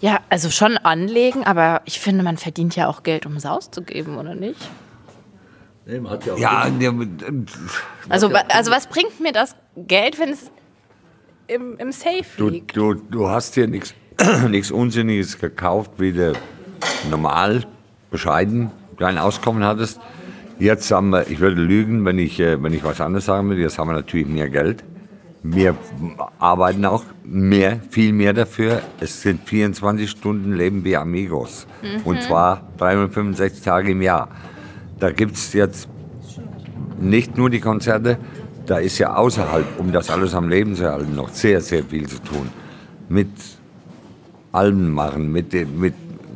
Ja, also schon anlegen, aber ich finde, man verdient ja auch Geld, um es auszugeben, oder nicht? Nee, man hat ja auch Ja, der, Also, wa- also was bringt mir das Geld, wenn es im, im Safe du, liegt? du, du hast hier nichts nichts Unsinniges gekauft, wie du normal, bescheiden dein Auskommen hattest. Jetzt haben wir, ich würde lügen, wenn ich, äh, wenn ich was anderes sagen würde, jetzt haben wir natürlich mehr Geld. Wir arbeiten auch mehr, viel mehr dafür. Es sind 24 Stunden Leben wie Amigos. Und zwar 365 Tage im Jahr. Da gibt es jetzt nicht nur die Konzerte, da ist ja außerhalb, um das alles am Leben zu erhalten, noch sehr, sehr viel zu tun. Mit Alben machen, mit, mit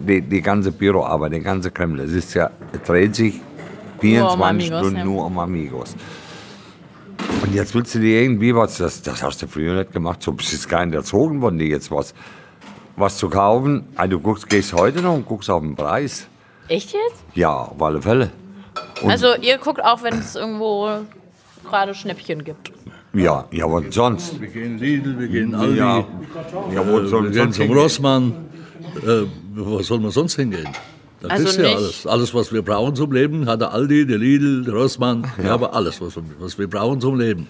die, die ganze Büroarbeit, der ganze Kreml. Es ist ja, dreht sich 24 Amigos, Stunden ja. nur um Amigos. Und jetzt willst du dir irgendwie was, das, das hast du früher nicht gemacht, so bist jetzt gar nicht erzogen worden, dir jetzt was, was zu kaufen. Also du guckst, gehst heute noch und guckst auf den Preis. Echt jetzt? Ja, auf alle Fälle. Und- Also ihr guckt auch, wenn es irgendwo gerade Schnäppchen gibt. Ja, ja, was sonst? Wir gehen Lidl, wir gehen Aldi, Ja, ja wo äh, soll wir gehen sonst zum hingehen? Rossmann. Äh, wo soll man sonst hingehen? Da Also kriegst du ja nicht- alles. Alles, was wir brauchen zum Leben, hat der Aldi, der Lidl, der Rossmann. Wir haben alles, was, wir- was wir brauchen zum Leben.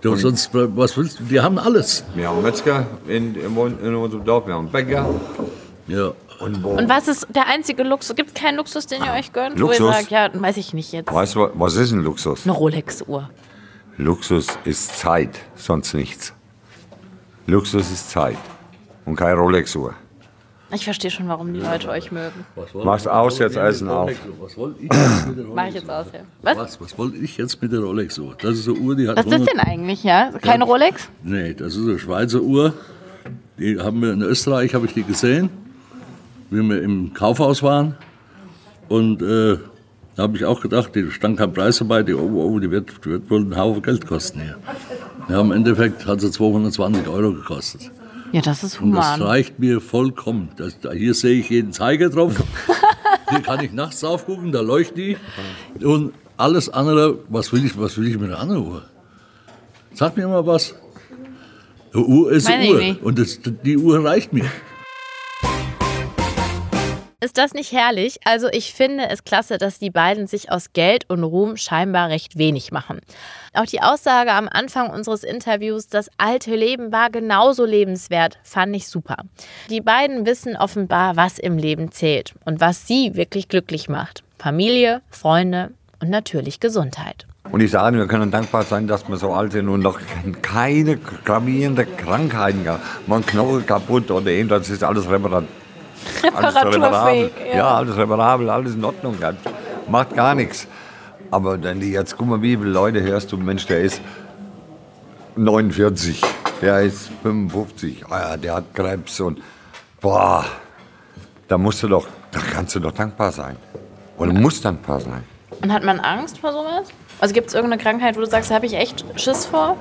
Du, sonst, was willst du? Die haben alles. Wir haben Metzger in, in, in unserem Dorf, wir haben Bäcker. Ja. Und wo, Und was ist der einzige Luxus? Gibt es keinen Luxus, den ihr euch gönnt? Wo Luxus? ihr sagt, ja, weiß ich nicht jetzt. weißt du, was ist ein Luxus? Eine Rolex-Uhr. Luxus ist Zeit, sonst nichts. Luxus ist Zeit und keine Rolex-Uhr. Ich verstehe schon, warum die Leute euch mögen. Mach's aus, jetzt ihr auf. Was wollte ich jetzt mit der Rolex Mach ich jetzt aus, ja. Was? Was, was wollte ich jetzt mit der Rolex so? Das ist eine Uhr, die hat Was ist das 100 denn eigentlich, ja? Keine Rolex? Nee, das ist eine Schweizer Uhr. Die haben wir in Österreich, habe ich die gesehen, wie wir im Kaufhaus waren. Und äh, da habe ich auch gedacht, die stand kein Preis dabei, die, oh, oh, die, wird, die wird wohl einen Haufen Geld kosten hier. Ja, im Endeffekt hat sie 220 Euro gekostet. Ja, das ist Und das human. reicht mir vollkommen. Das, da, hier sehe ich jeden Zeiger drauf. hier kann ich nachts drauf gucken, da leuchtet die. Und alles andere, was will ich, was will ich mit einer anderen Uhr? Sag mir mal was. Eine Uhr ist Meine Uhr. Und das, die Uhr reicht mir. Ist das nicht herrlich? Also ich finde es klasse, dass die beiden sich aus Geld und Ruhm scheinbar recht wenig machen. Auch die Aussage am Anfang unseres Interviews, das alte Leben war genauso lebenswert, fand ich super. Die beiden wissen offenbar, was im Leben zählt und was sie wirklich glücklich macht. Familie, Freunde und natürlich Gesundheit. Und ich sage, wir können dankbar sein, dass wir so alt sind und noch keine gravierende Krankheiten haben. Man Knochen kaputt oder irgendwas, das ist alles reparabel. Alles Reparaturfähig, Ja. ja. alles reparabel, alles in Ordnung. ja. Macht gar nichts. Aber dann jetzt guck mal, wie viele Leute hörst du, Mensch, der ist 49, der ist 55, ah ja, der hat Krebs und boah, da musst du doch, da kannst du doch dankbar sein. Oder musst dankbar sein. Und hat man Angst vor sowas? Also gibt es irgendeine Krankheit, wo du sagst, da habe ich echt Schiss vor?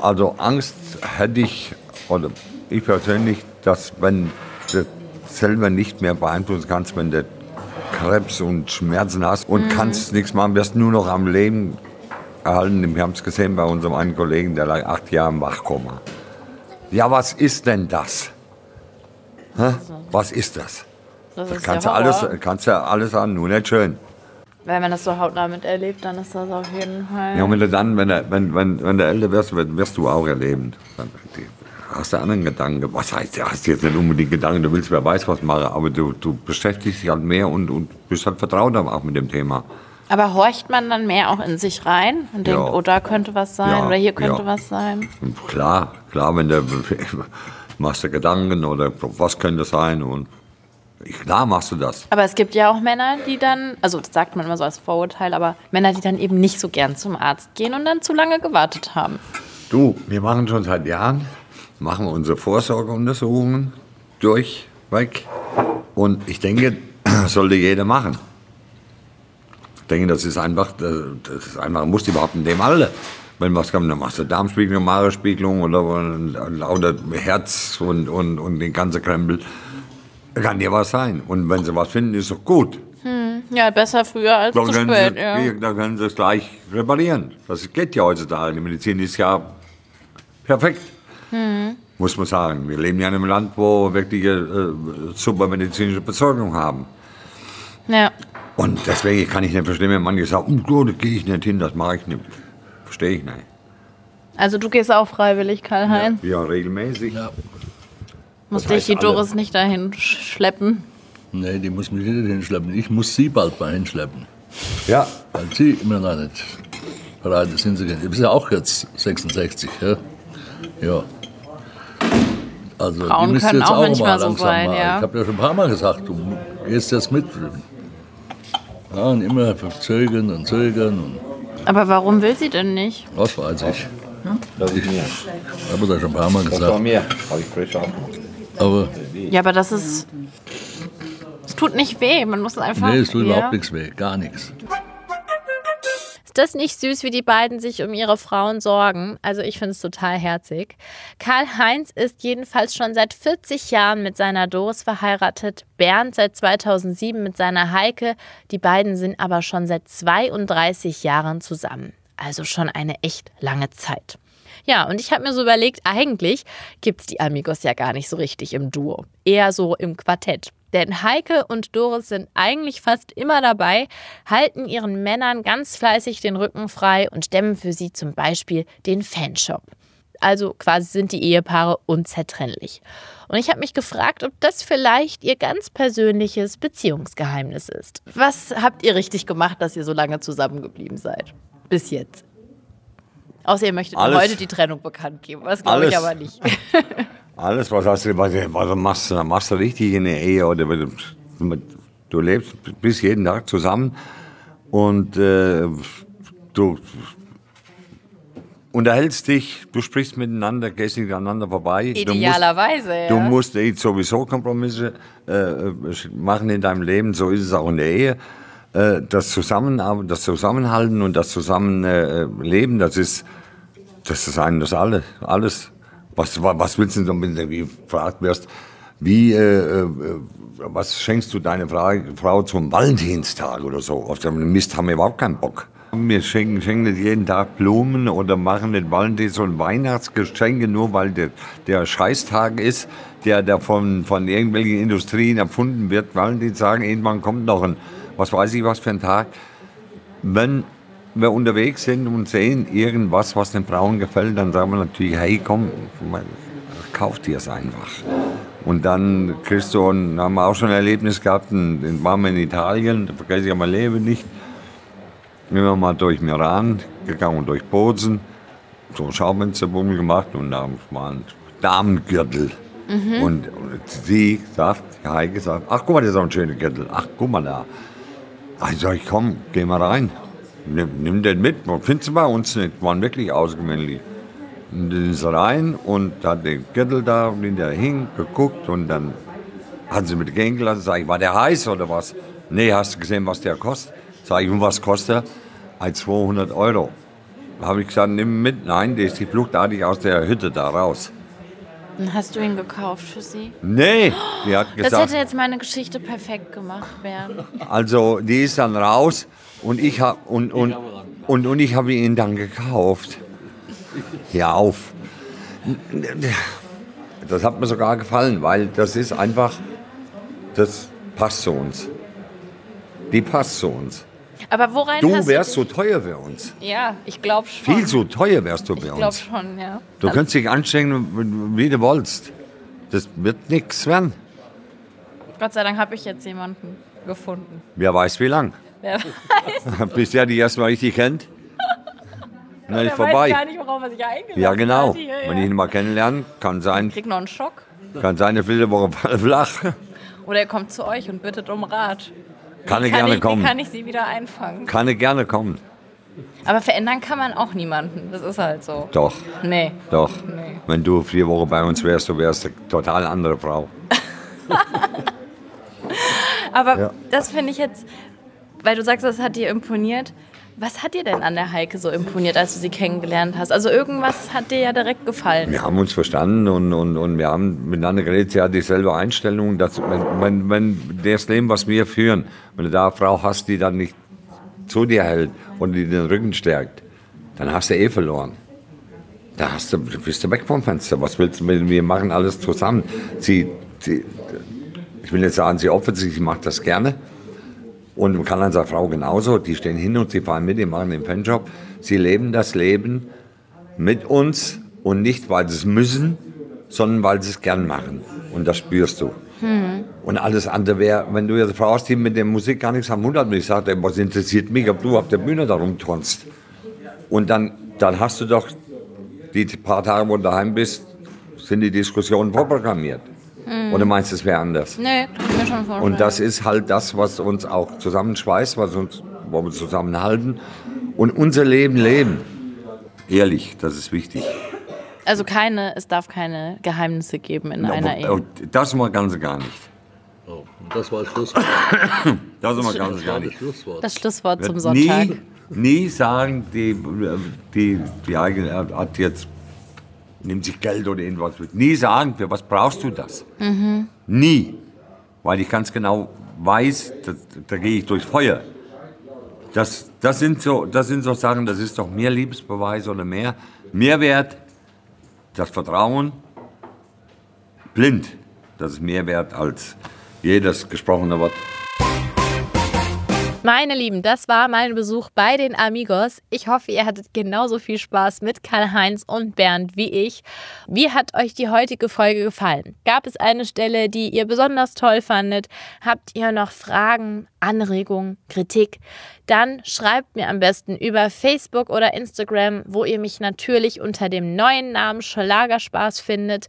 Also Angst hätte ich, oder ich persönlich, dass wenn du selber nicht mehr beeinflussen kannst, wenn du Krebs und Schmerzen hast und kannst nichts machen, wirst nur noch am Leben erhalten. Wir haben es gesehen bei unserem einen Kollegen, der lag acht Jahre im Wachkoma. Ja, was ist denn das? Hä? Was ist das? Das Da ist kannst, ja du alles, kannst du alles sagen, nur nicht schön. Wenn man das so hautnah miterlebt, dann ist das auf jeden Fall. Ja, und wenn du dann, wenn, du- wenn, wenn, wenn du älter wirst wirst du auch erleben. Hast du anderen Gedanken. Was heißt, du hast jetzt nicht unbedingt Gedanken, du willst wer weiß was machen, aber du, du beschäftigst dich halt mehr und, und bist halt vertrauter auch mit dem Thema. Aber horcht man dann mehr auch in sich rein und denkt, Ja. oh, da könnte was sein Ja, oder hier könnte ja. was sein? Klar, klar, wenn du machst du Gedanken oder was könnte sein und klar machst du das. Aber es gibt ja auch Männer, die dann, also das sagt man immer so als Vorurteil, aber Männer, die dann eben nicht so gern zum Arzt gehen und dann zu lange gewartet haben. Du, wir machen schon seit Jahren, machen wir unsere Vorsorgeuntersuchungen durchweg. Und ich denke, das sollte jeder machen. Ich denke, das ist einfach, das ist einfach, muss überhaupt in dem Alter. Wenn was kommt, dann machst du Darmspiegelung, Magenspiegelung oder, oder Herz und, und, und den ganzen Krempel. Kann dir was sein. Und wenn sie was finden, ist doch gut. Ja, besser früher als Dann zu spät. sie, Ja. dann können sie es gleich reparieren. Das geht ja heutzutage. Die Medizin ist ja perfekt. Hm. Muss man sagen. Wir leben ja in einem Land, wo wir wirklich äh, super medizinische Versorgung haben. ja. Und deswegen kann ich nicht verstehen, wenn manche sagen, oh, da gehe ich nicht hin, das mache ich nicht. Verstehe ich nicht. Also du gehst auch freiwillig, Karl-Heinz. Ja, regelmäßig. Ja. Muss Das dich heißt die alle. Doris nicht dahin sch- schleppen. Nee, die muss mich nicht hinschleppen. Ich muss sie bald mal hinschleppen. Ja. Weil sie immer noch nicht bereit ist hinzugehen. Du bist ja auch jetzt 66, ja? Ja. Also, Frauen die können jetzt auch auch manchmal mal so langsam sein, mal. ja. Ich habe ja schon ein paar Mal gesagt, du gehst jetzt mit. Ja, und immer zögern und zögern und Aber warum will sie denn nicht? was weiß ich. Das ist mir. Ich habe das schon ein paar Mal Das war gesagt. mir. Habe ich frisch auf. Aber Ja, aber das ist. Es tut nicht weh, man muss einfach. nee, es tut ja. überhaupt nichts weh. Gar nichts. Ist das nicht süß, wie die beiden sich um ihre Frauen sorgen? Also ich finde es total herzig. Karl-Heinz ist jedenfalls schon seit 40 Jahren mit seiner Doris verheiratet, Bernd seit 2007 mit seiner Heike. Die beiden sind aber schon seit 32 Jahren zusammen. Also schon eine echt lange Zeit. Ja, und ich habe mir so überlegt, eigentlich gibt es die Amigos ja gar nicht so richtig im Duo. Eher so im Quartett. Denn Heike und Doris sind eigentlich fast immer dabei, halten ihren Männern ganz fleißig den Rücken frei und stemmen für sie zum Beispiel den Fanshop. Also quasi sind die Ehepaare unzertrennlich. Und ich habe mich gefragt, ob das vielleicht ihr ganz persönliches Beziehungsgeheimnis ist. Was habt ihr richtig gemacht, dass ihr so lange zusammengeblieben seid? Bis jetzt. Außer ihr möchtet Alles. heute die Trennung bekannt geben. Das glaube ich Alles. aber nicht. Alles, was, hast du, was, was machst, du machst du richtig in der Ehe. Oder du lebst bis jeden Tag zusammen und äh, du unterhältst dich, du sprichst miteinander, gehst nicht aneinander vorbei. Idealerweise, du musst, ja. Du musst sowieso Kompromisse äh, machen in deinem Leben, so ist es auch in der Ehe. Äh, das, Zusammen, das Zusammenhalten und das Zusammenleben, das ist das ist ein, das alles. alles. Was, was willst du denn, wenn du gefragt wirst, wie, äh, äh, was schenkst du deiner Frau zum Valentinstag oder so? Auf den Mist haben wir überhaupt keinen Bock. Wir schenken, schenken nicht jeden Tag Blumen oder machen den Valentins und Weihnachtsgeschenke, nur weil der, der Scheißtag ist, der, der von, von irgendwelchen Industrien erfunden wird. Valentinstag, irgendwann kommt noch ein, was weiß ich was für ein Tag. Wenn wir unterwegs sind und sehen irgendwas, was den Frauen gefällt, dann sagen wir natürlich, hey, komm, kauf dir es einfach. Und dann kriegst du, und haben wir auch schon ein Erlebnis gehabt, dann waren wir in Italien, da vergesse ich mein Leben nicht, sind wir mal durch Iran gegangen, durch Bozen, so ein Schaufensterbummel gemacht und da war ein Damengürtel. Mhm. Und, und sie sagt, Heike sagt, ach guck mal, das ist auch ein schöner Gürtel, ach guck mal da. Also ich komm, geh mal rein nimm, nimm den mit. Findest du bei uns nicht. Waren wirklich außergewöhnlich. Und dann ist er rein und hat den Gürtel da in der hing, geguckt und dann hat sie mit gehen gelassen. Sag ich, war der heiß oder was? Nee, hast du gesehen, was der kostet? Sag ich, und was kostet er? 200 Euro. Da habe ich gesagt, nimm mit. Nein, der ist die fluchtartig aus der Hütte da raus. Und hast du ihn gekauft für sie? Nee, die hat gesagt. Das hätte jetzt meine Geschichte perfekt gemacht, Bernd. Also, die ist dann raus und ich habe und, und, und, und ich habe ihn dann gekauft. Ja, auf. Das hat mir sogar gefallen, weil das ist einfach, das passt zu uns. Die passt zu uns. Aber worein Du wärst so teuer für uns. Ja, ich glaube schon. Viel zu teuer wärst du bei Ich glaube uns. schon, ja. Du könntest dich anstrengen, wie du willst. Das wird nichts werden. Gott sei Dank habe ich jetzt jemanden gefunden. Wer weiß wie lang. Wer weiß, Bis der die erstmal richtig kennt. Dann ist vorbei. weiß gar nicht, worauf er sich eingelassen Ja, genau. hat hier, ja. Wenn ich ihn mal kennenlerne, kann sein, Ich krieg noch einen Schock. kann sein, der Woche flach. Oder er kommt zu euch und bittet um Rat. Kann er Wie kann gerne ich, kommen. Wie kann ich sie wieder einfangen? Kann er gerne kommen. Aber verändern kann man auch niemanden. Das ist halt so. Doch, Nee. doch. Nee. Wenn du vier Wochen bei uns wärst, du wärst eine total andere Frau. Aber Ja. das finde ich jetzt, weil du sagst, das hat dir imponiert. Was hat dir denn an der Heike so imponiert, als du sie kennengelernt hast? Also irgendwas hat dir ja direkt gefallen. Wir haben uns verstanden und, und, und wir haben miteinander geredet. Sie hat dieselbe Einstellung. Dass, wenn, wenn, wenn das Leben, was wir führen, wenn du da eine Frau hast, die dann nicht zu dir hält und die den Rücken stärkt, dann hast du eh verloren. Da hast du, bist du weg vom Fenster. Was willst du? Wir machen alles zusammen. Sie, sie, ich will nicht sagen, sie opfert sich, sie macht das gerne. Und kann an seiner Frau genauso. Die stehen hin und sie fahren mit, die machen den Fanjob. Sie leben das Leben mit uns und nicht, weil sie es müssen, sondern weil sie es gern machen. Und das spürst du. Und alles andere wäre, wenn du jetzt eine Frau hast, die mit der Musik gar nichts am Mund hat, und ich sage, was interessiert mich, ob du auf der Bühne da rumturnst. Und dann, dann hast du doch die paar Tage, wo du daheim bist, sind die Diskussionen vorprogrammiert. Oder meinst du, es wäre anders? Nee, mir schon vorstellen. Und das ist halt das, was uns auch zusammenschweißt, was uns, wo wir zusammenhalten und unser Leben leben. Ehrlich, das ist wichtig. also keine, es darf keine Geheimnisse geben in einer Ehe. Und Das mal ganz gar nicht. Und das war das Schlusswort. Das mal ganz Das gar war das nicht. Schlusswort. Das Schlusswort zum Sonntag. Nie, nie sagen, die, die, die eigene hat jetzt, nimmt sich Geld oder irgendwas mit. Nie sagen, für was brauchst du das? Nie. Weil ich ganz genau weiß, da, da gehe ich durchs Feuer. Das, das, sind so, das sind so Sachen, das ist doch mehr Liebesbeweis oder mehr. Mehrwert, das Vertrauen, blind. Das ist mehr wert als jedes gesprochene Wort. Meine Lieben, das war mein Besuch bei den Amigos. Ich hoffe, ihr hattet genauso viel Spaß mit Karl-Heinz und Bernd wie ich. Wie hat euch die heutige Folge gefallen? Gab es eine Stelle, die ihr besonders toll fandet? Habt ihr noch Fragen, Anregungen, Kritik? Dann schreibt mir am besten über Facebook oder Instagram, wo ihr mich natürlich unter dem neuen Namen Schlagerspaß findet.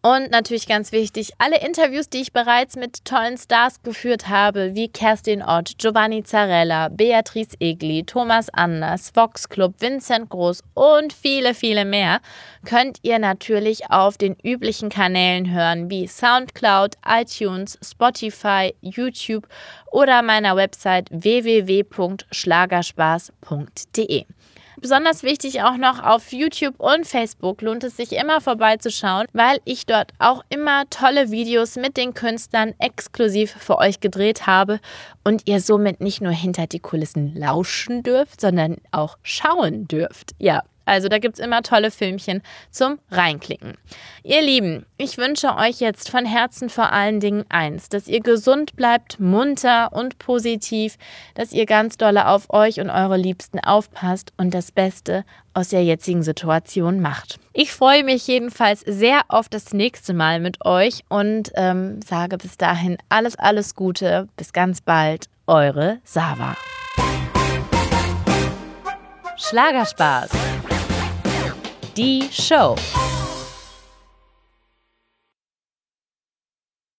Und natürlich ganz wichtig, alle Interviews, die ich bereits mit tollen Stars geführt habe, wie Kerstin Ott, Giovanni Zarella, Beatrice Egli, Thomas Anders, Vox Club, Vincent Groß und viele, viele mehr, könnt ihr natürlich auf den üblichen Kanälen hören, wie Soundcloud, iTunes, Spotify, YouTube oder meiner Website www.schlagerspaß.de. Besonders wichtig auch noch auf YouTube und Facebook lohnt es sich immer vorbeizuschauen, weil ich dort auch immer tolle Videos mit den Künstlern exklusiv für euch gedreht habe und ihr somit nicht nur hinter die Kulissen lauschen dürft, sondern auch schauen dürft. Ja, also da gibt es immer tolle Filmchen zum Reinklicken. Ihr Lieben, ich wünsche euch jetzt von Herzen vor allen Dingen eins, dass ihr gesund bleibt, munter und positiv, dass ihr ganz dolle auf euch und eure Liebsten aufpasst und das Beste aus der jetzigen Situation macht. Ich freue mich jedenfalls sehr auf das nächste Mal mit euch und ähm, sage bis dahin alles, alles Gute. Bis ganz bald. Eure Sava. Schlagerspaß die Show.